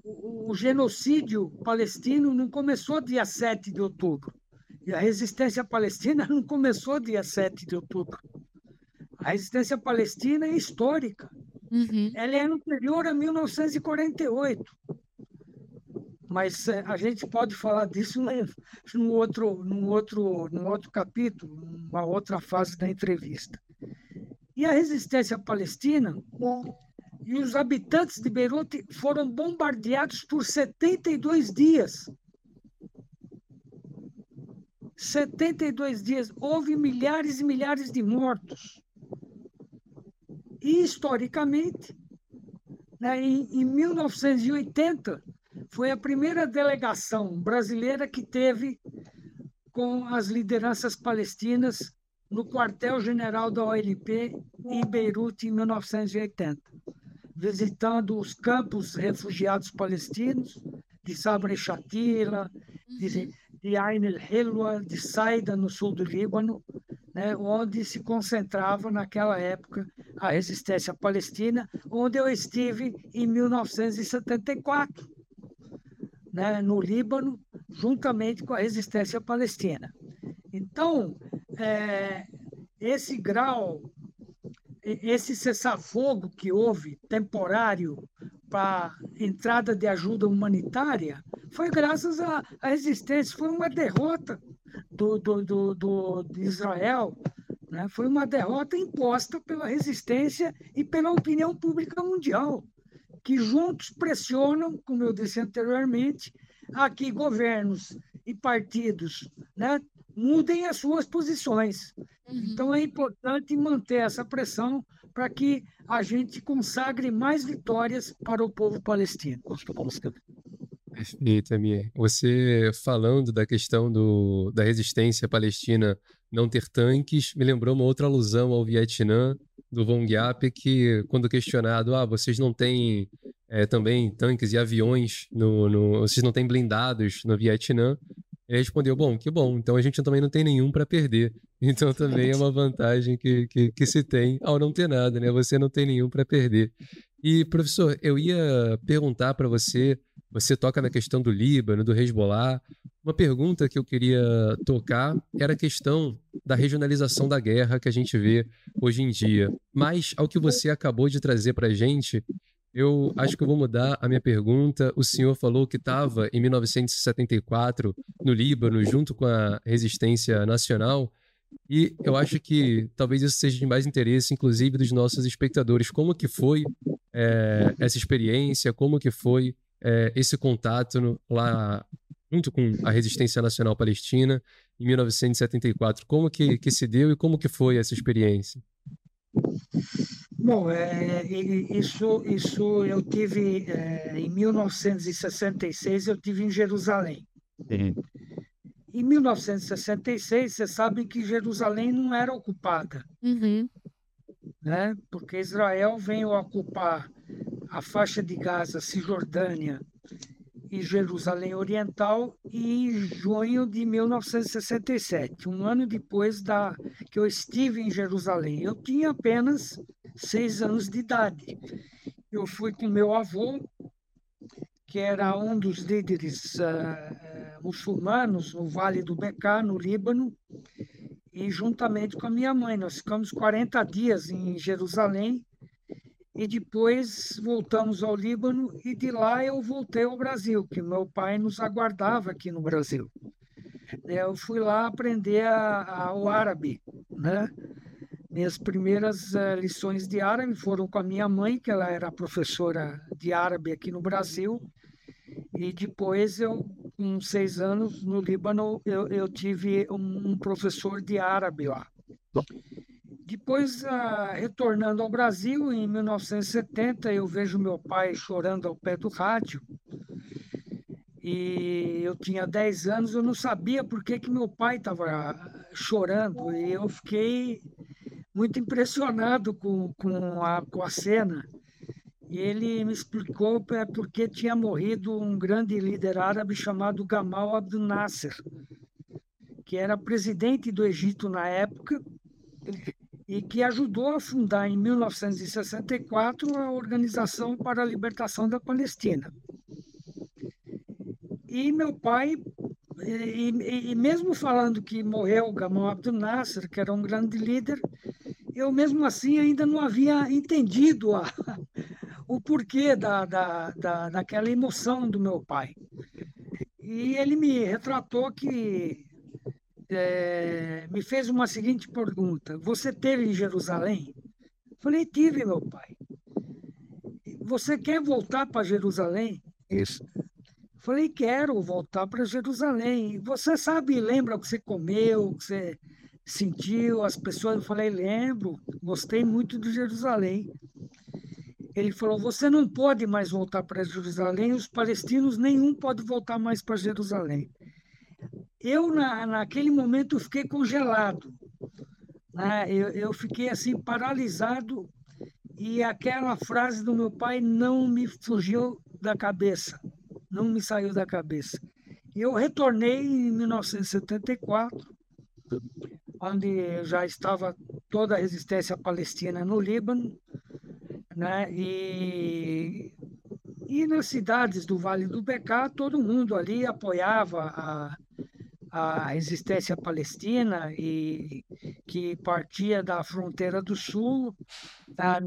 o, o genocídio palestino não começou dia 7 de outubro. E a resistência palestina não começou dia 7 de outubro. A resistência palestina é histórica. Uhum. Ela é anterior a 1948 mas é, a gente pode falar disso num outro, num outro, num outro capítulo, numa outra fase da entrevista. E a resistência palestina e os habitantes de Beirute foram bombardeados por 72 dias. 72 dias. Houve milhares e milhares de mortos. E, historicamente, né, em, em 1980, foi a primeira delegação brasileira que teve com as lideranças palestinas no quartel-general da OLP em Beirute em 1980, visitando os campos refugiados palestinos de Sabra e Shatila, de, de Ain el-Hilwa, de Saida, no sul do Líbano, né, onde se concentrava naquela época a resistência palestina, onde eu estive em 1974 né, no Líbano, juntamente com a resistência palestina. Então, é, esse grau, esse cessar-fogo que houve, temporário, para entrada de ajuda humanitária, foi graças à, resistência, foi uma derrota do, do, do, do de Israel, né? foi uma derrota imposta pela resistência e pela opinião pública mundial que juntos pressionam, como eu disse anteriormente, a que governos e partidos né, mudem as suas posições. Uhum. Então é importante manter essa pressão para que a gente consagre mais vitórias para o povo palestino. Perfeito, Amir. Você falando da questão do, da resistência palestina não ter tanques, me lembrou uma outra alusão ao Vietnã, do Von Giap, que quando questionado, ah, vocês não têm é, também tanques e aviões, no, no, vocês não têm blindados no Vietnã, ele respondeu, bom, que bom, então a gente também não tem nenhum para perder. Então também é uma vantagem que, que, que, se tem ao não ter nada, né? Você não tem nenhum para perder. E, professor, eu ia perguntar para você, você toca na questão do Líbano, do Hezbollah, uma pergunta que eu queria tocar era a questão da regionalização da guerra que a gente vê hoje em dia. Mas, ao que você acabou de trazer para a gente, eu acho que eu vou mudar a minha pergunta. O senhor falou que estava em 1974 no Líbano, junto com a resistência nacional. E eu acho que talvez isso seja de mais interesse, inclusive, dos nossos espectadores. Como que foi é, essa experiência? Como que foi é, esse contato no, lá junto com a Resistência Nacional Palestina em 1974. Como que, que se deu e como que foi essa experiência? Bom, é, isso, isso eu tive é, em 1966, eu tive em Jerusalém. Sim. Em 1966, você sabe que Jerusalém não era ocupada, uhum. né? porque Israel veio ocupar a faixa de Gaza, Cisjordânia e Jerusalém Oriental em junho de 1967, um ano depois da que eu estive em Jerusalém. Eu tinha apenas seis anos de idade. Eu fui com meu avô, que era um dos líderes uh, muçulmanos no Vale do Beká, no Líbano, e juntamente com a minha mãe. Nós ficamos 40 dias em Jerusalém e depois voltamos ao Líbano e de lá eu voltei ao Brasil, que meu pai nos aguardava aqui no Brasil. Eu fui lá aprender a, a, o árabe, né? Minhas primeiras uh, lições de árabe foram com a minha mãe, que ela era professora de árabe aqui no Brasil, e depois eu, com seis anos no Líbano, eu, eu tive um, um professor de árabe lá. Depois, ah, retornando ao Brasil, em 1970, eu vejo meu pai chorando ao pé do rádio. E eu tinha 10 anos, eu não sabia por que, que meu pai estava chorando. E eu fiquei muito impressionado com, com, a, com a cena. E ele me explicou é porque tinha morrido um grande líder árabe chamado Gamal Abdel Nasser, que era presidente do Egito na época e que ajudou a fundar em 1964 a Organização para a Libertação da Palestina. E meu pai, e, e, e mesmo falando que morreu Gamal Abdel Nasser, que era um grande líder, eu mesmo assim ainda não havia entendido a, o porquê da, da, da, daquela emoção do meu pai. E ele me retratou que é, me fez uma seguinte pergunta: Você teve em Jerusalém? Falei: Tive, meu pai. Você quer voltar para Jerusalém? Isso. Falei: Quero voltar para Jerusalém. Você sabe, lembra o que você comeu, o que você sentiu, as pessoas? Eu falei: Lembro, gostei muito de Jerusalém. Ele falou: Você não pode mais voltar para Jerusalém, os palestinos nenhum pode voltar mais para Jerusalém eu, na, naquele momento, fiquei congelado. Né? Eu, eu fiquei assim, paralisado, e aquela frase do meu pai não me fugiu da cabeça, não me saiu da cabeça. Eu retornei em 1974, onde já estava toda a resistência palestina no Líbano, né? E, e nas cidades do Vale do Becá, todo mundo ali apoiava a, a resistência palestina e que partia da fronteira do sul da,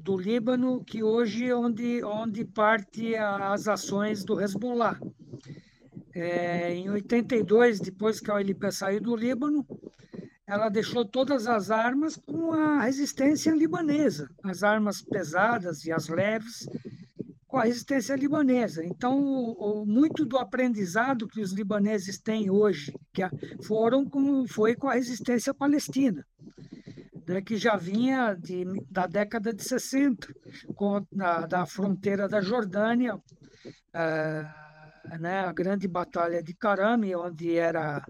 do Líbano, que hoje é onde onde parte as ações do Hezbollah. É, em 82, depois que a OLP saiu do Líbano, ela deixou todas as armas com a resistência libanesa, as armas pesadas e as leves com a resistência libanesa. Então, o, o, muito do aprendizado que os libaneses têm hoje, que a, foram com, foi com a resistência palestina, né, que já vinha de, da década de 60, com, na, da fronteira da Jordânia, uh, né, a grande batalha de Karami, onde era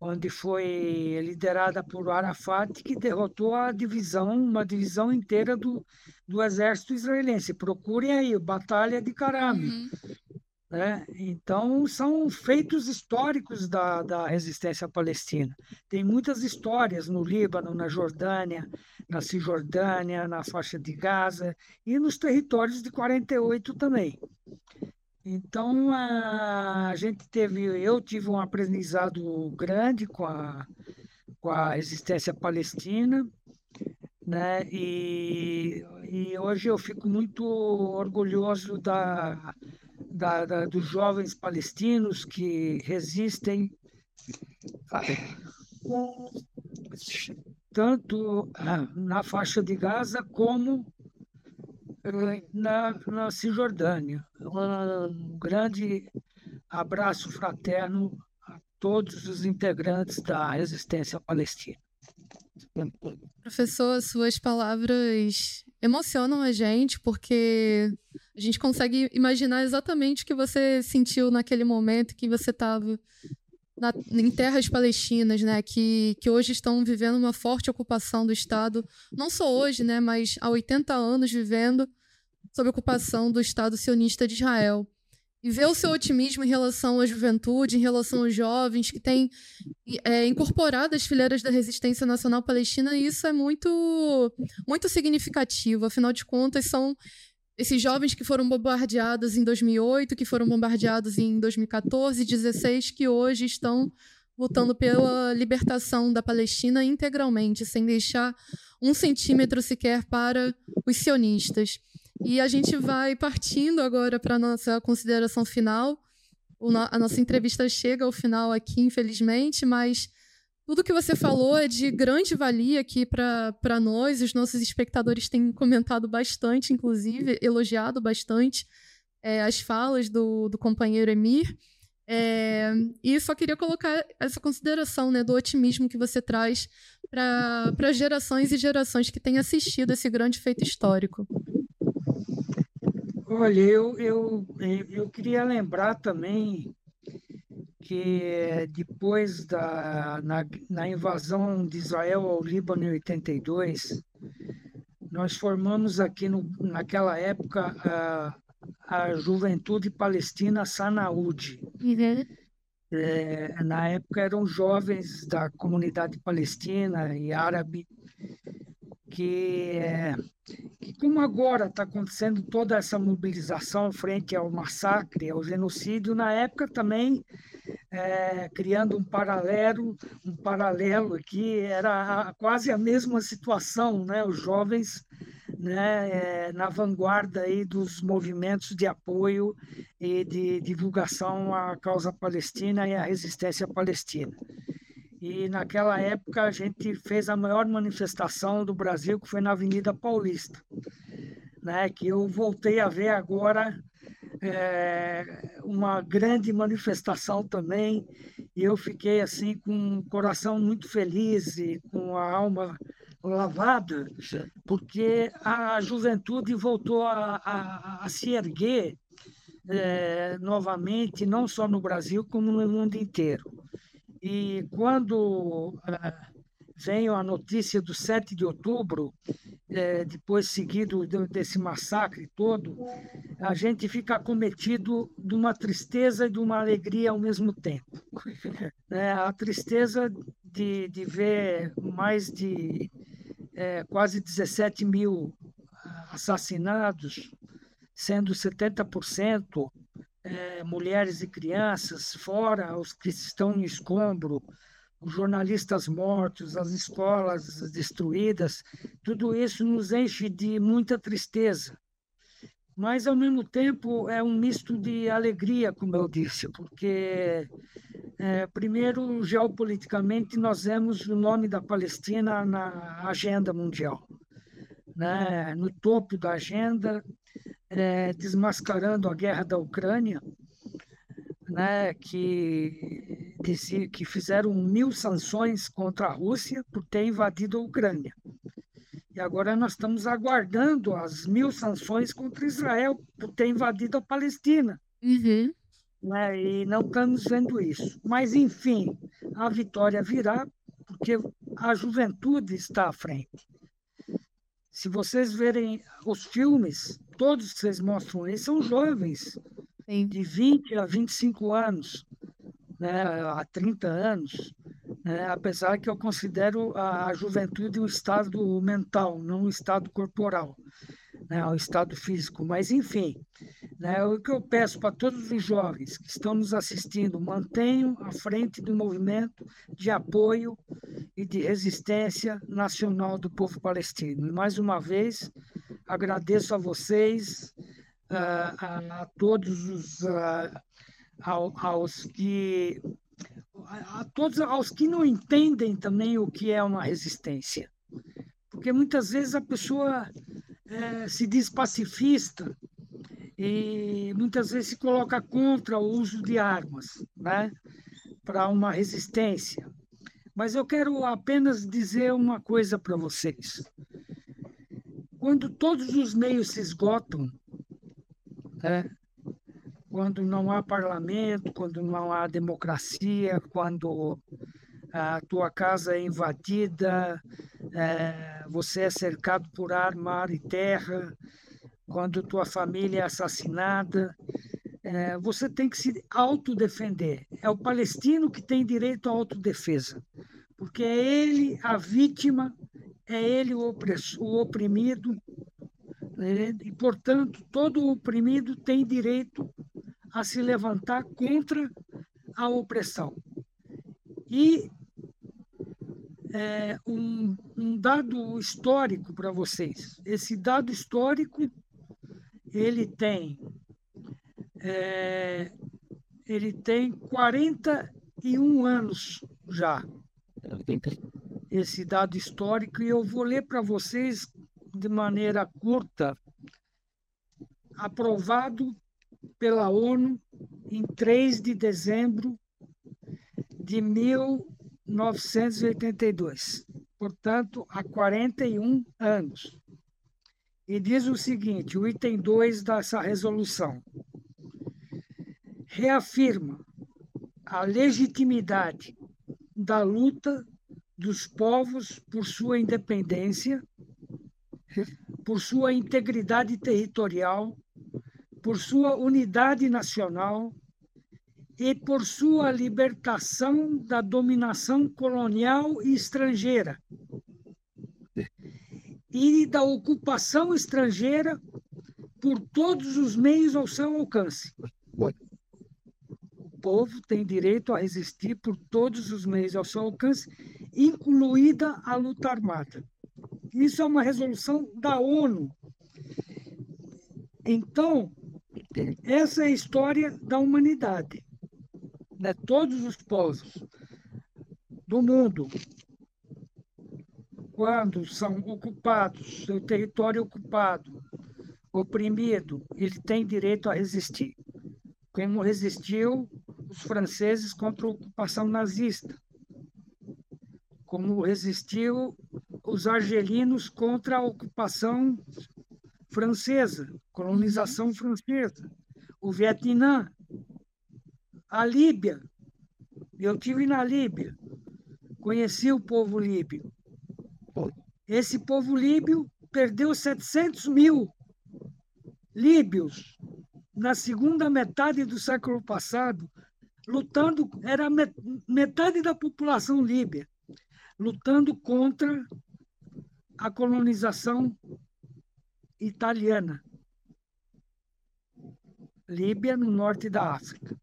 onde foi liderada por Arafat, que derrotou a divisão, uma divisão inteira do, do exército israelense. Procurem aí, Batalha de Karami. Uhum. Né? Então, são feitos históricos da, da resistência palestina. Tem muitas histórias no Líbano, na Jordânia, na Cisjordânia, na faixa de Gaza e nos territórios de 48 também. Então a, gente teve, eu tive um aprendizado grande com a, com a existência palestina, né? E, e hoje eu fico muito orgulhoso da, da, da dos jovens palestinos que resistem tanto na faixa de Gaza como na, na Cisjordânia. Um grande abraço fraterno a todos os integrantes da resistência palestina. Professor, suas palavras emocionam a gente porque a gente consegue imaginar exatamente o que você sentiu naquele momento que você estava em terras palestinas, né, que, que hoje estão vivendo uma forte ocupação do Estado, não só hoje, né, mas há 80 anos vivendo sob ocupação do Estado sionista de Israel. E ver o seu otimismo em relação à juventude, em relação aos jovens que têm é, incorporado as fileiras da resistência nacional palestina, isso é muito, muito significativo. Afinal de contas, são esses jovens que foram bombardeados em 2008, que foram bombardeados em 2014, 2016, que hoje estão lutando pela libertação da Palestina integralmente, sem deixar um centímetro sequer para os sionistas. E a gente vai partindo agora para a nossa consideração final. a nossa entrevista chega ao final aqui, infelizmente, mas tudo que você falou é de grande valia aqui para nós. Os nossos espectadores têm comentado bastante, inclusive, elogiado bastante é, as falas do, do companheiro Emir. É, e só queria colocar essa consideração né, do otimismo que você traz para gerações e gerações que têm assistido esse grande feito histórico. Olha, eu, eu, eu queria lembrar também que depois da na, na invasão de Israel ao Líbano em 82, nós formamos aqui no, naquela época a, a Juventude Palestina Sanaúde. Uhum. É, na época eram jovens da comunidade palestina e árabe que, que como agora está acontecendo toda essa mobilização frente ao massacre, ao genocídio, na época também é, criando um paralelo, um paralelo aqui, era quase a mesma situação, né? Os jovens né, é, na vanguarda aí dos movimentos de apoio e de divulgação à causa palestina e à resistência palestina. E naquela época a gente fez a maior manifestação do Brasil, que foi na Avenida Paulista, né, que eu voltei a ver agora é, uma grande manifestação também, e eu fiquei assim com o coração muito feliz e com a alma lavada, porque a juventude voltou a, a, a se erguer é, novamente, não só no Brasil, como no mundo inteiro. E quando é, veio a notícia do 7 de outubro, é, depois seguido desse massacre todo, a gente fica acometido de uma tristeza e de uma alegria ao mesmo tempo. É, a tristeza de, de ver mais de é, quase 17 mil assassinados, sendo 70% é, mulheres e crianças, fora os que estão em escombro, os jornalistas mortos, as escolas destruídas, tudo isso nos enche de muita tristeza. Mas, ao mesmo tempo, é um misto de alegria, como eu disse, porque é, primeiro, geopoliticamente, nós vemos o nome da Palestina na agenda mundial, né? no topo da agenda, é, desmascarando a guerra da Ucrânia, né? que, dizia, que fizeram mil sanções contra a Rússia por ter invadido a Ucrânia. E agora nós estamos aguardando as mil sanções contra Israel por ter invadido a Palestina. Uhum né? e não estamos vendo isso. Mas, enfim, a vitória virá porque a juventude está à frente. Se vocês verem os filmes, todos que vocês mostram aí são jovens, Sim. de 20 a 25 anos, né, a 30 anos, né, apesar que eu considero a juventude um estado mental, não um estado corporal, né, um estado físico. Mas, enfim, né? O que eu peço para todos os jovens que estão nos assistindo, mantenham à frente do movimento de apoio e de resistência nacional do povo palestino. E mais uma vez, agradeço a vocês, a, a, todos os a, aos que a todos aos que não entendem também o que é uma resistência, porque muitas vezes a pessoa é, se diz pacifista e muitas vezes se coloca contra o uso de armas, né, para uma resistência. Mas eu quero apenas dizer uma coisa para vocês. Quando todos os meios se esgotam, né, quando não há parlamento, quando não há democracia, quando a tua casa é invadida, é, você é cercado por ar, mar e terra, quando tua família é assassinada, é, você tem que se autodefender. É o palestino que tem direito à autodefesa, porque é ele a vítima, é ele o, o oprimido, né? e, portanto, todo oprimido tem direito a se levantar contra a opressão. E é, um, um dado histórico para vocês. Esse dado histórico ele tem é, ele tem 41 anos já. Esse dado histórico, e eu vou ler para vocês de maneira curta, aprovado pela ONU em 3 de dezembro de 1982. Portanto, há 41 anos. E diz o seguinte: o item 2 dessa resolução reafirma a legitimidade da luta dos povos por sua independência, por sua integridade territorial, por sua unidade nacional e por sua libertação da dominação colonial e estrangeira e da ocupação estrangeira por todos os meios ao seu alcance. Povo tem direito a resistir por todos os meios ao seu alcance, incluída a luta armada. Isso é uma resolução da ONU. Então, essa é a história da humanidade. Né? Todos os povos do mundo, quando são ocupados, seu território ocupado, oprimido, ele tem direito a resistir. Como resistiu os franceses contra a ocupação nazista, como resistiu os argelinos contra a ocupação francesa, colonização francesa, o Vietnã, a Líbia. Eu tive na Líbia, conheci o povo líbio. Esse povo líbio perdeu 700 mil líbios na segunda metade do século passado lutando, era metade da população líbia, lutando contra a colonização italiana. Líbia, no norte da África.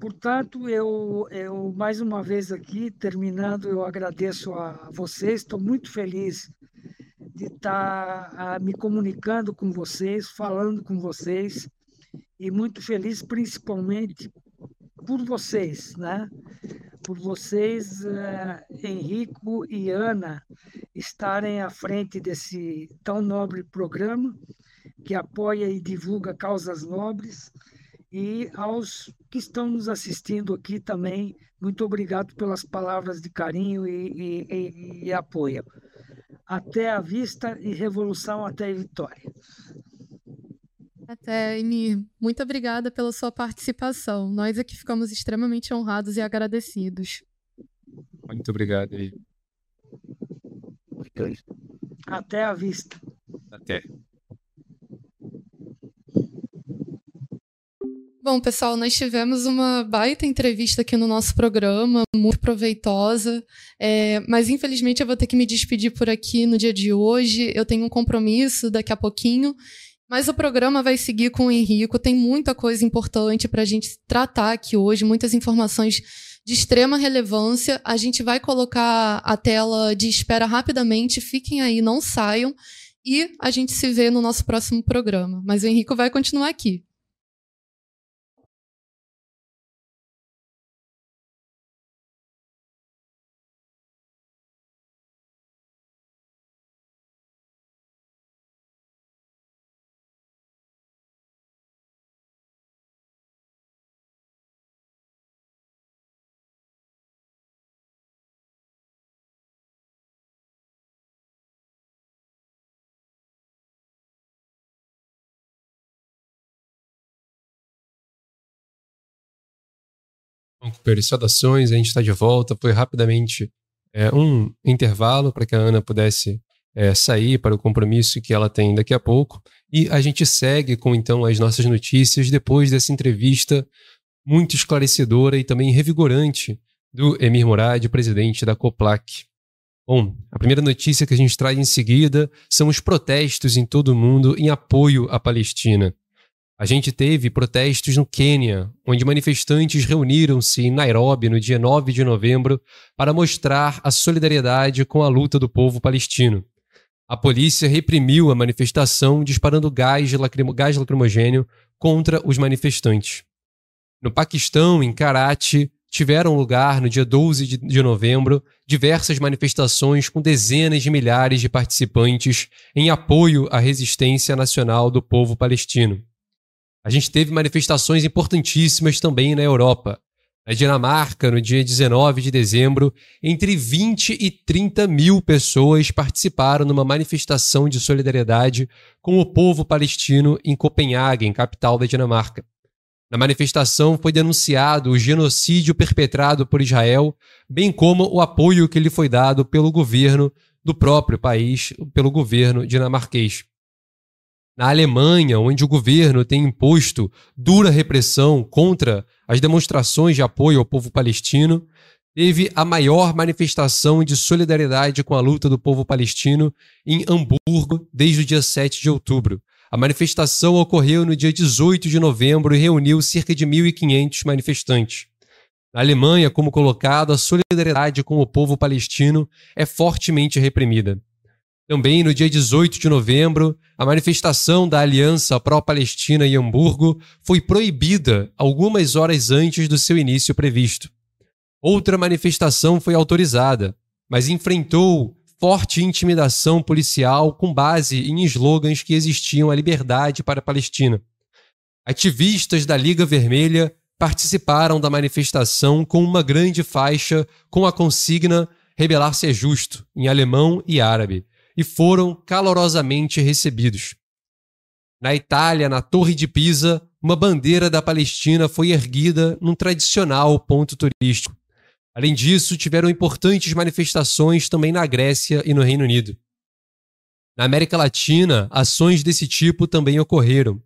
Portanto, eu, eu mais uma vez aqui, terminando, eu agradeço a vocês, estou muito feliz de estar tá, me comunicando com vocês, falando com vocês, e muito feliz principalmente por vocês, né? Por vocês, uh, Henrico e Ana, estarem à frente desse tão nobre programa que apoia e divulga causas nobres e aos que estão nos assistindo aqui também, muito obrigado pelas palavras de carinho e, e, e apoio. Até a vista e revolução até a vitória. Até, Emir, muito obrigada pela sua participação. Nós aqui ficamos extremamente honrados e agradecidos. Muito obrigado aí. Até a vista. Até. Bom, pessoal, nós tivemos uma baita entrevista aqui no nosso programa, muito proveitosa, é, mas infelizmente eu vou ter que me despedir por aqui no dia de hoje. Eu tenho um compromisso daqui a pouquinho mas o programa vai seguir com o Henrico, tem muita coisa importante para a gente tratar aqui hoje, muitas informações de extrema relevância. A gente vai colocar a tela de espera rapidamente, fiquem aí, não saiam, e a gente se vê no nosso próximo programa. Mas o Henrico vai continuar aqui. Companheiros, saudações, a gente está de volta. Foi rapidamente é, um intervalo para que a Ana pudesse é, sair para o compromisso que ela tem daqui a pouco. E a gente segue com então as nossas notícias depois dessa entrevista muito esclarecedora e também revigorante do Emir Murad, presidente da COPLAC. Bom, a primeira notícia que a gente traz em seguida são os protestos em todo o mundo em apoio à Palestina. A gente teve protestos no Quênia, onde manifestantes reuniram-se em Nairobi no dia 9 de novembro para mostrar a solidariedade com a luta do povo palestino. A polícia reprimiu a manifestação disparando gás, gás lacrimogênio contra os manifestantes. No Paquistão, em Karachi, tiveram lugar no dia 12 de, de novembro diversas manifestações com dezenas de milhares de participantes em apoio à resistência nacional do povo palestino. A gente teve manifestações importantíssimas também na Europa. Na Dinamarca, no dia 19 de dezembro, entre 20 e 30 mil pessoas participaram numa manifestação de solidariedade com o povo palestino em Copenhague, capital da Dinamarca. Na manifestação foi denunciado o genocídio perpetrado por Israel, bem como o apoio que lhe foi dado pelo governo do próprio país, pelo governo dinamarquês na Alemanha, onde o governo tem imposto dura repressão contra as demonstrações de apoio ao povo palestino, teve a maior manifestação de solidariedade com a luta do povo palestino em Hamburgo desde o dia 7 de outubro. A manifestação ocorreu no dia 18 de novembro e reuniu cerca de 1.500 manifestantes. Na Alemanha, como colocado, a solidariedade com o povo palestino é fortemente reprimida. Também no dia 18 de novembro, a manifestação da Aliança Pró-Palestina em Hamburgo foi proibida algumas horas antes do seu início previsto. Outra manifestação foi autorizada, mas enfrentou forte intimidação policial com base em slogans que existiam a liberdade para a Palestina. Ativistas da Liga Vermelha participaram da manifestação com uma grande faixa com a consigna Rebelar-se é justo, em alemão e árabe e foram calorosamente recebidos. Na Itália, na Torre de Pisa, uma bandeira da Palestina foi erguida num tradicional ponto turístico. Além disso, tiveram importantes manifestações também na Grécia e no Reino Unido. Na América Latina, ações desse tipo também ocorreram.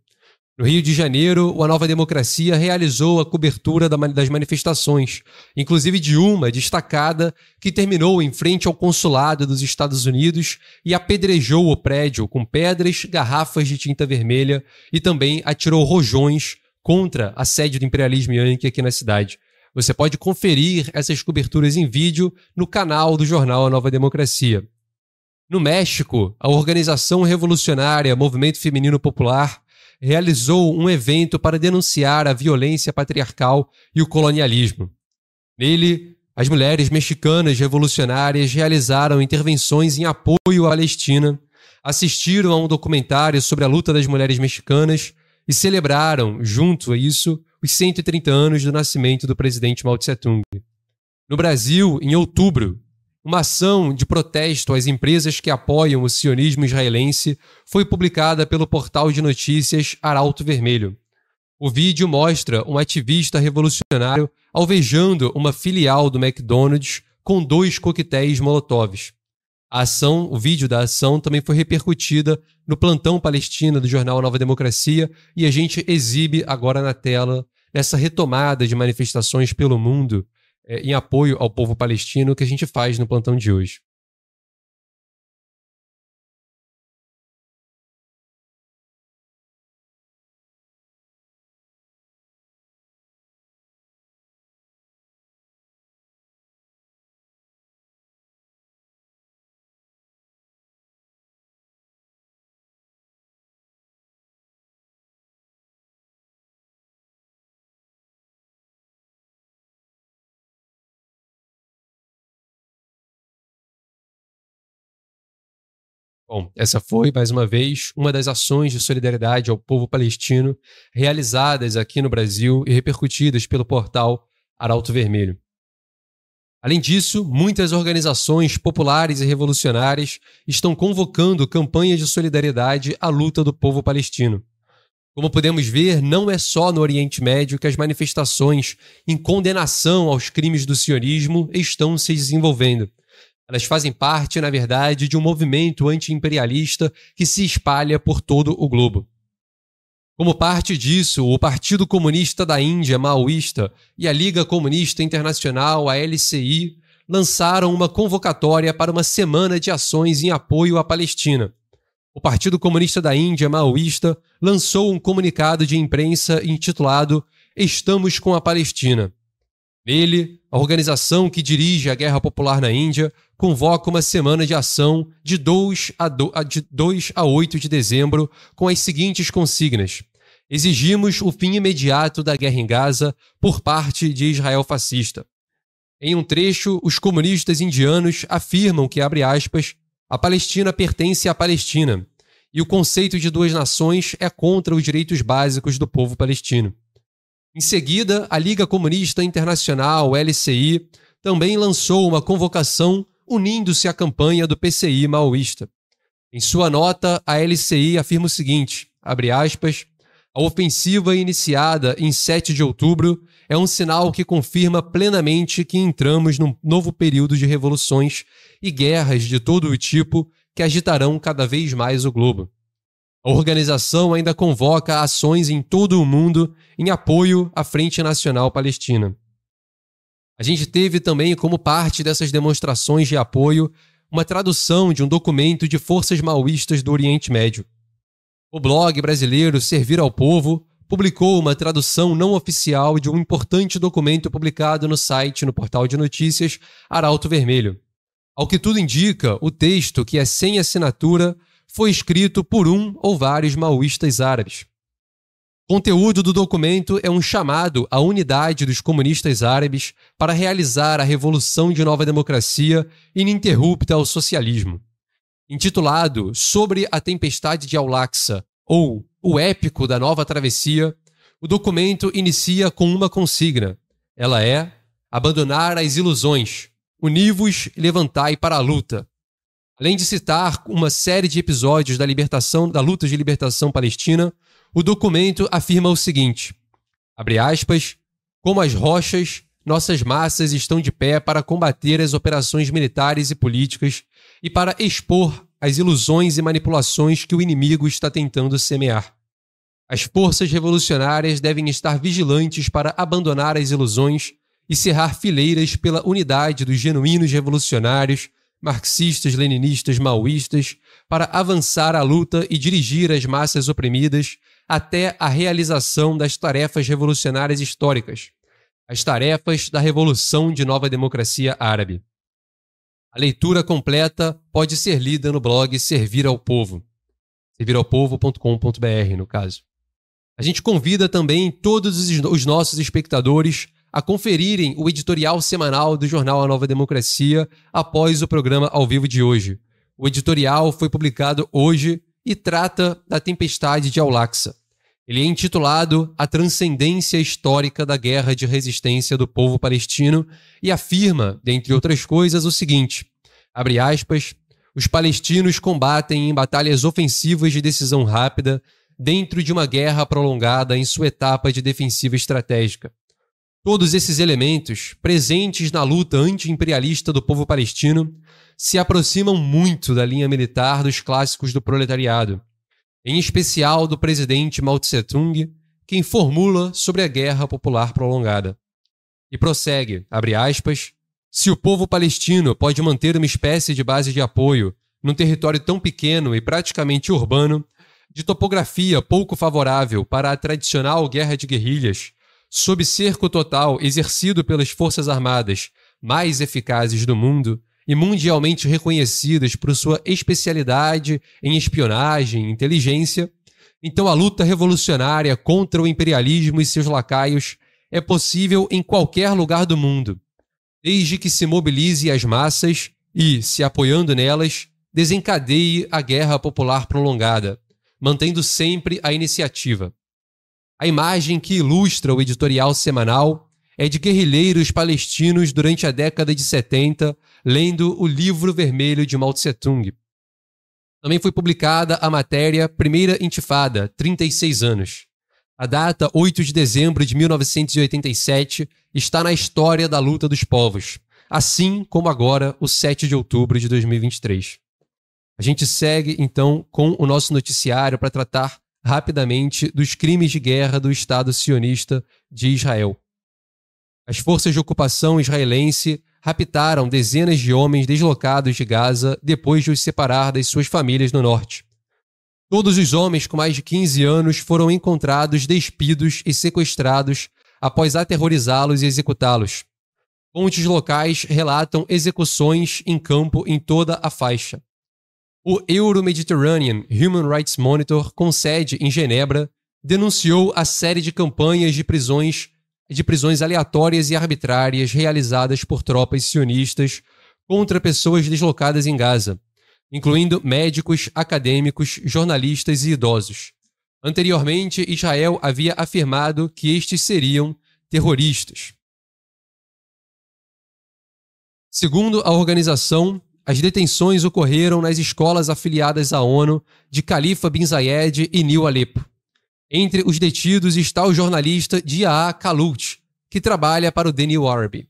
No Rio de Janeiro, a Nova Democracia realizou a cobertura das manifestações, inclusive de uma destacada que terminou em frente ao consulado dos Estados Unidos e apedrejou o prédio com pedras, garrafas de tinta vermelha e também atirou rojões contra a sede do imperialismo yankee aqui na cidade. Você pode conferir essas coberturas em vídeo no canal do jornal A Nova Democracia. No México, a organização revolucionária Movimento Feminino Popular realizou um evento para denunciar a violência patriarcal e o colonialismo. Nele, as mulheres mexicanas revolucionárias realizaram intervenções em apoio à Palestina, assistiram a um documentário sobre a luta das mulheres mexicanas e celebraram, junto a isso, os 130 anos do nascimento do presidente Mao Tse Tung. No Brasil, em outubro, uma ação de protesto às empresas que apoiam o sionismo israelense foi publicada pelo portal de notícias Arauto Vermelho. O vídeo mostra um ativista revolucionário alvejando uma filial do McDonald's com dois coquetéis Molotovs. A ação, o vídeo da ação também foi repercutida no plantão palestina do jornal Nova Democracia e a gente exibe agora na tela nessa retomada de manifestações pelo mundo é, em apoio ao povo palestino que a gente faz no plantão de hoje. Bom, essa foi, mais uma vez, uma das ações de solidariedade ao povo palestino realizadas aqui no Brasil e repercutidas pelo portal Arauto Vermelho. Além disso, muitas organizações populares e revolucionárias estão convocando campanhas de solidariedade à luta do povo palestino. Como podemos ver, não é só no Oriente Médio que as manifestações em condenação aos crimes do sionismo estão se desenvolvendo. Elas fazem parte, na verdade, de um movimento anti-imperialista que se espalha por todo o globo. Como parte disso, o Partido Comunista da Índia, maoísta, e a Liga Comunista Internacional, a LCI, lançaram uma convocatória para uma semana de ações em apoio à Palestina. O Partido Comunista da Índia, maoísta, lançou um comunicado de imprensa intitulado Estamos com a Palestina. Nele, a organização que dirige a Guerra Popular na Índia convoca uma semana de ação de 2 a, do, de 2 a 8 de dezembro com as seguintes consignas. Exigimos o fim imediato da guerra em Gaza por parte de Israel fascista. Em um trecho, os comunistas indianos afirmam que, abre aspas, a Palestina pertence à Palestina e o conceito de duas nações é contra os direitos básicos do povo palestino. Em seguida, a Liga Comunista Internacional, LCI, também lançou uma convocação unindo-se à campanha do PCI maoísta. Em sua nota, a LCI afirma o seguinte: aspas, a ofensiva iniciada em 7 de outubro é um sinal que confirma plenamente que entramos num novo período de revoluções e guerras de todo o tipo que agitarão cada vez mais o globo. A organização ainda convoca ações em todo o mundo em apoio à Frente Nacional Palestina. A gente teve também, como parte dessas demonstrações de apoio, uma tradução de um documento de forças maoístas do Oriente Médio. O blog brasileiro Servir ao Povo publicou uma tradução não oficial de um importante documento publicado no site no portal de notícias Arauto Vermelho. Ao que tudo indica, o texto, que é sem assinatura, foi escrito por um ou vários maoístas árabes. O conteúdo do documento é um chamado à unidade dos comunistas árabes para realizar a revolução de nova democracia ininterrupta ao socialismo. Intitulado Sobre a Tempestade de Al-Aqsa, ou O Épico da Nova Travessia, o documento inicia com uma consigna. Ela é abandonar as ilusões, univos e levantai para a luta, Além de citar uma série de episódios da libertação, da luta de libertação palestina, o documento afirma o seguinte: abre aspas, como as rochas, nossas massas estão de pé para combater as operações militares e políticas e para expor as ilusões e manipulações que o inimigo está tentando semear. As forças revolucionárias devem estar vigilantes para abandonar as ilusões e cerrar fileiras pela unidade dos genuínos revolucionários marxistas, leninistas, maoístas, para avançar a luta e dirigir as massas oprimidas até a realização das tarefas revolucionárias históricas, as tarefas da Revolução de Nova Democracia Árabe. A leitura completa pode ser lida no blog Servir ao Povo, serviralpovo.com.br, no caso. A gente convida também todos os nossos espectadores a conferirem o editorial semanal do jornal A Nova Democracia após o programa ao vivo de hoje. O editorial foi publicado hoje e trata da tempestade de Aulaxa. Ele é intitulado A Transcendência Histórica da Guerra de Resistência do Povo Palestino e afirma, dentre outras coisas, o seguinte: abre aspas, os palestinos combatem em batalhas ofensivas de decisão rápida dentro de uma guerra prolongada em sua etapa de defensiva estratégica. Todos esses elementos, presentes na luta anti-imperialista do povo palestino, se aproximam muito da linha militar dos clássicos do proletariado, em especial do presidente Mao Tse-tung, quem formula sobre a guerra popular prolongada. E prossegue, abre aspas, se o povo palestino pode manter uma espécie de base de apoio num território tão pequeno e praticamente urbano, de topografia pouco favorável para a tradicional guerra de guerrilhas, sob cerco total exercido pelas Forças Armadas mais eficazes do mundo e mundialmente reconhecidas por sua especialidade em espionagem e inteligência, então a luta revolucionária contra o imperialismo e seus lacaios é possível em qualquer lugar do mundo, desde que se mobilize as massas e, se apoiando nelas, desencadeie a guerra popular prolongada, mantendo sempre a iniciativa. A imagem que ilustra o editorial semanal é de guerrilheiros palestinos durante a década de 70, lendo o livro vermelho de Mao Tse-tung. Também foi publicada a matéria Primeira Intifada, 36 anos. A data 8 de dezembro de 1987 está na história da luta dos povos, assim como agora o 7 de outubro de 2023. A gente segue então com o nosso noticiário para tratar rapidamente dos crimes de guerra do Estado sionista de Israel. As forças de ocupação israelense raptaram dezenas de homens deslocados de Gaza depois de os separar das suas famílias no norte. Todos os homens com mais de 15 anos foram encontrados despidos e sequestrados após aterrorizá-los e executá-los. Fontes locais relatam execuções em campo em toda a faixa. O Euro-Mediterranean Human Rights Monitor, com sede em Genebra, denunciou a série de campanhas de prisões de prisões aleatórias e arbitrárias realizadas por tropas sionistas contra pessoas deslocadas em Gaza, incluindo médicos, acadêmicos, jornalistas e idosos. Anteriormente, Israel havia afirmado que estes seriam terroristas. Segundo a organização, as detenções ocorreram nas escolas afiliadas à ONU de Khalifa bin Zayed e New Aleppo. Entre os detidos está o jornalista Dia Kalut, que trabalha para o The New Arabic.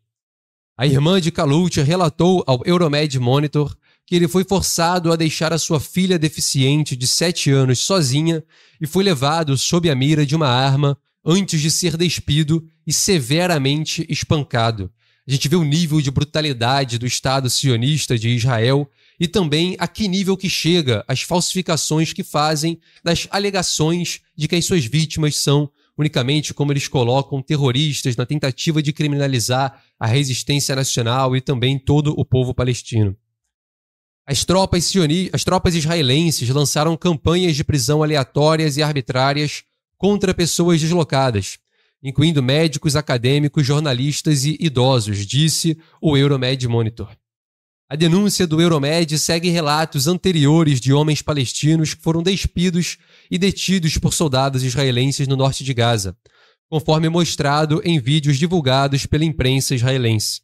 A irmã de Kalut relatou ao Euromed Monitor que ele foi forçado a deixar a sua filha deficiente de 7 anos sozinha e foi levado sob a mira de uma arma antes de ser despido e severamente espancado, a gente vê o nível de brutalidade do Estado sionista de Israel e também a que nível que chega as falsificações que fazem das alegações de que as suas vítimas são unicamente, como eles colocam, terroristas na tentativa de criminalizar a resistência nacional e também todo o povo palestino. As tropas, sioni... As tropas israelenses lançaram campanhas de prisão aleatórias e arbitrárias contra pessoas deslocadas, incluindo médicos, acadêmicos, jornalistas e idosos, disse o Euromed Monitor. A denúncia do Euromed segue relatos anteriores de homens palestinos que foram despidos e detidos por soldados israelenses no norte de Gaza, conforme mostrado em vídeos divulgados pela imprensa israelense.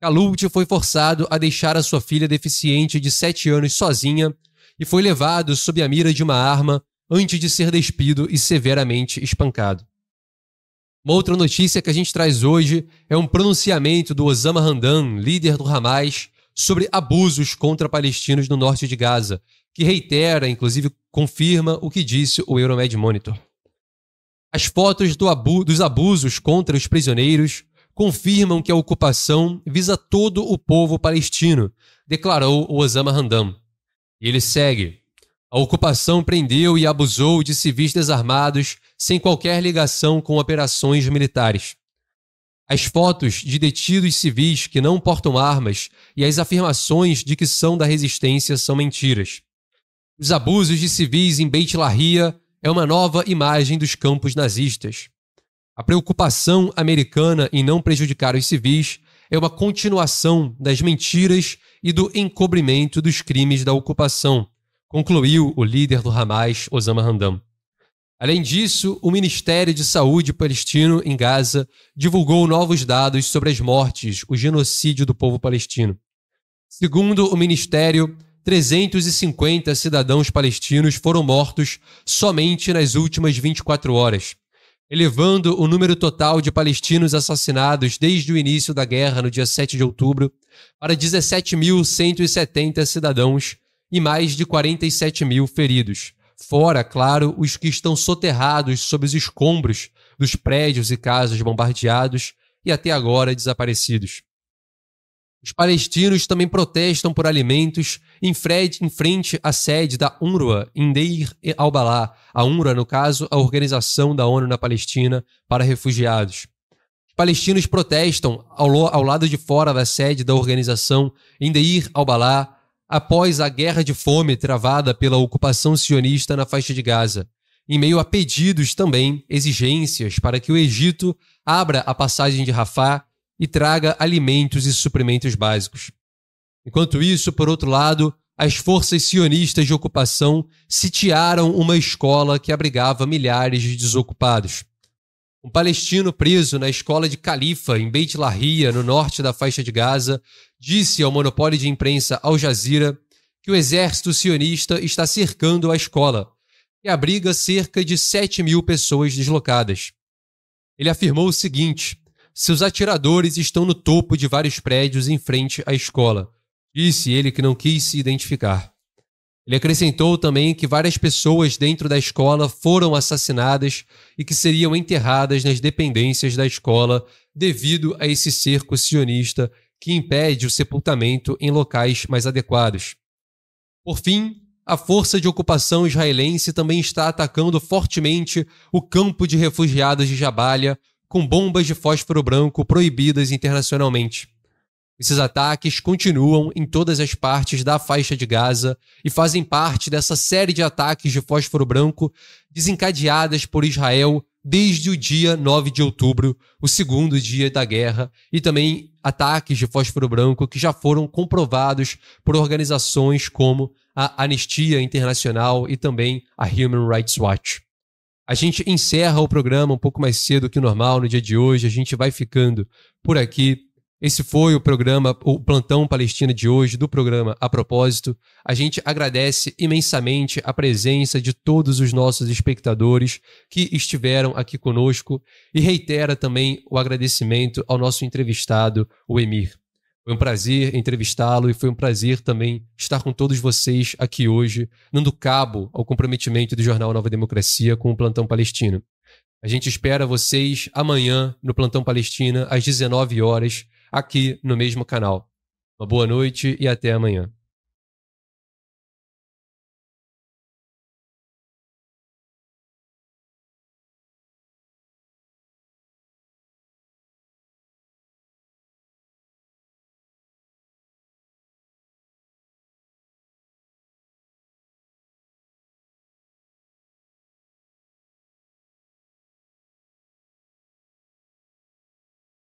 Kalut foi forçado a deixar a sua filha deficiente de 7 anos sozinha e foi levado sob a mira de uma arma antes de ser despido e severamente espancado. Uma outra notícia que a gente traz hoje é um pronunciamento do Osama Hamdan, líder do Hamas, sobre abusos contra palestinos no norte de Gaza, que reitera, inclusive confirma o que disse o Euromed Monitor. As fotos do abu dos abusos contra os prisioneiros confirmam que a ocupação visa todo o povo palestino, declarou o Osama Hamdan. E ele segue: a ocupação prendeu e abusou de civis desarmados sem qualquer ligação com operações militares. As fotos de detidos civis que não portam armas e as afirmações de que são da resistência são mentiras. Os abusos de civis em Beit Lahia é uma nova imagem dos campos nazistas. A preocupação americana em não prejudicar os civis é uma continuação das mentiras e do encobrimento dos crimes da ocupação, concluiu o líder do Hamas, Osama Hamdan. Além disso, o Ministério de Saúde palestino em Gaza divulgou novos dados sobre as mortes, o genocídio do povo palestino. Segundo o ministério, 350 cidadãos palestinos foram mortos somente nas últimas 24 horas, elevando o número total de palestinos assassinados desde o início da guerra no dia 7 de outubro para 17.170 cidadãos e mais de 47 mil feridos. Fora, claro, os que estão soterrados sob os escombros dos prédios e casas bombardeados e até agora desaparecidos. Os palestinos também protestam por alimentos em frente à sede da UNRWA em Deir al-Balá, a UNRWA, no caso, a Organização da ONU na Palestina para Refugiados. Os palestinos protestam ao, lado de fora da sede da organização em Deir al-Balá após a guerra de fome travada pela ocupação sionista na faixa de Gaza, em meio a pedidos também, exigências para que o Egito abra a passagem de Rafah e traga alimentos e suprimentos básicos. Enquanto isso, por outro lado, as forças sionistas de ocupação sitiaram uma escola que abrigava milhares de desocupados. Um palestino preso na escola de Califa, em Beit Lahia, no norte da faixa de Gaza, disse ao monopólio de imprensa Al Jazeera que o exército sionista está cercando a escola e abriga cerca de 7 mil pessoas deslocadas. Ele afirmou o seguinte: seus atiradores estão no topo de vários prédios em frente à escola. Disse ele que não quis se identificar. Ele acrescentou também que várias pessoas dentro da escola foram assassinadas e que seriam enterradas nas dependências da escola devido a esse cerco sionista que impede o sepultamento em locais mais adequados. Por fim, a força de ocupação israelense também está atacando fortemente o campo de refugiados de Jabalia com bombas de fósforo branco proibidas internacionalmente. Esses ataques continuam em todas as partes da faixa de Gaza e fazem parte dessa série de ataques de fósforo branco desencadeadas por Israel desde o dia 9 de outubro, o segundo dia da guerra, e também ataques de fósforo branco que já foram comprovados por organizações como a Anistia Internacional e também a Human Rights Watch. A gente encerra o programa um pouco mais cedo que normal no dia de hoje, a gente vai ficando por aqui. Esse foi o programa, o plantão palestina de hoje, do programa A Propósito. A gente agradece imensamente a presença de todos os nossos espectadores que estiveram aqui conosco e reitera também o agradecimento ao nosso entrevistado, o Emir. Foi um prazer entrevistá-lo e foi um prazer também estar com todos vocês aqui hoje, dando cabo ao comprometimento do Jornal Nova Democracia com o plantão palestino. A gente espera vocês amanhã no Plantão Palestina, às 19 horas aqui no mesmo canal. Uma boa noite e até amanhã.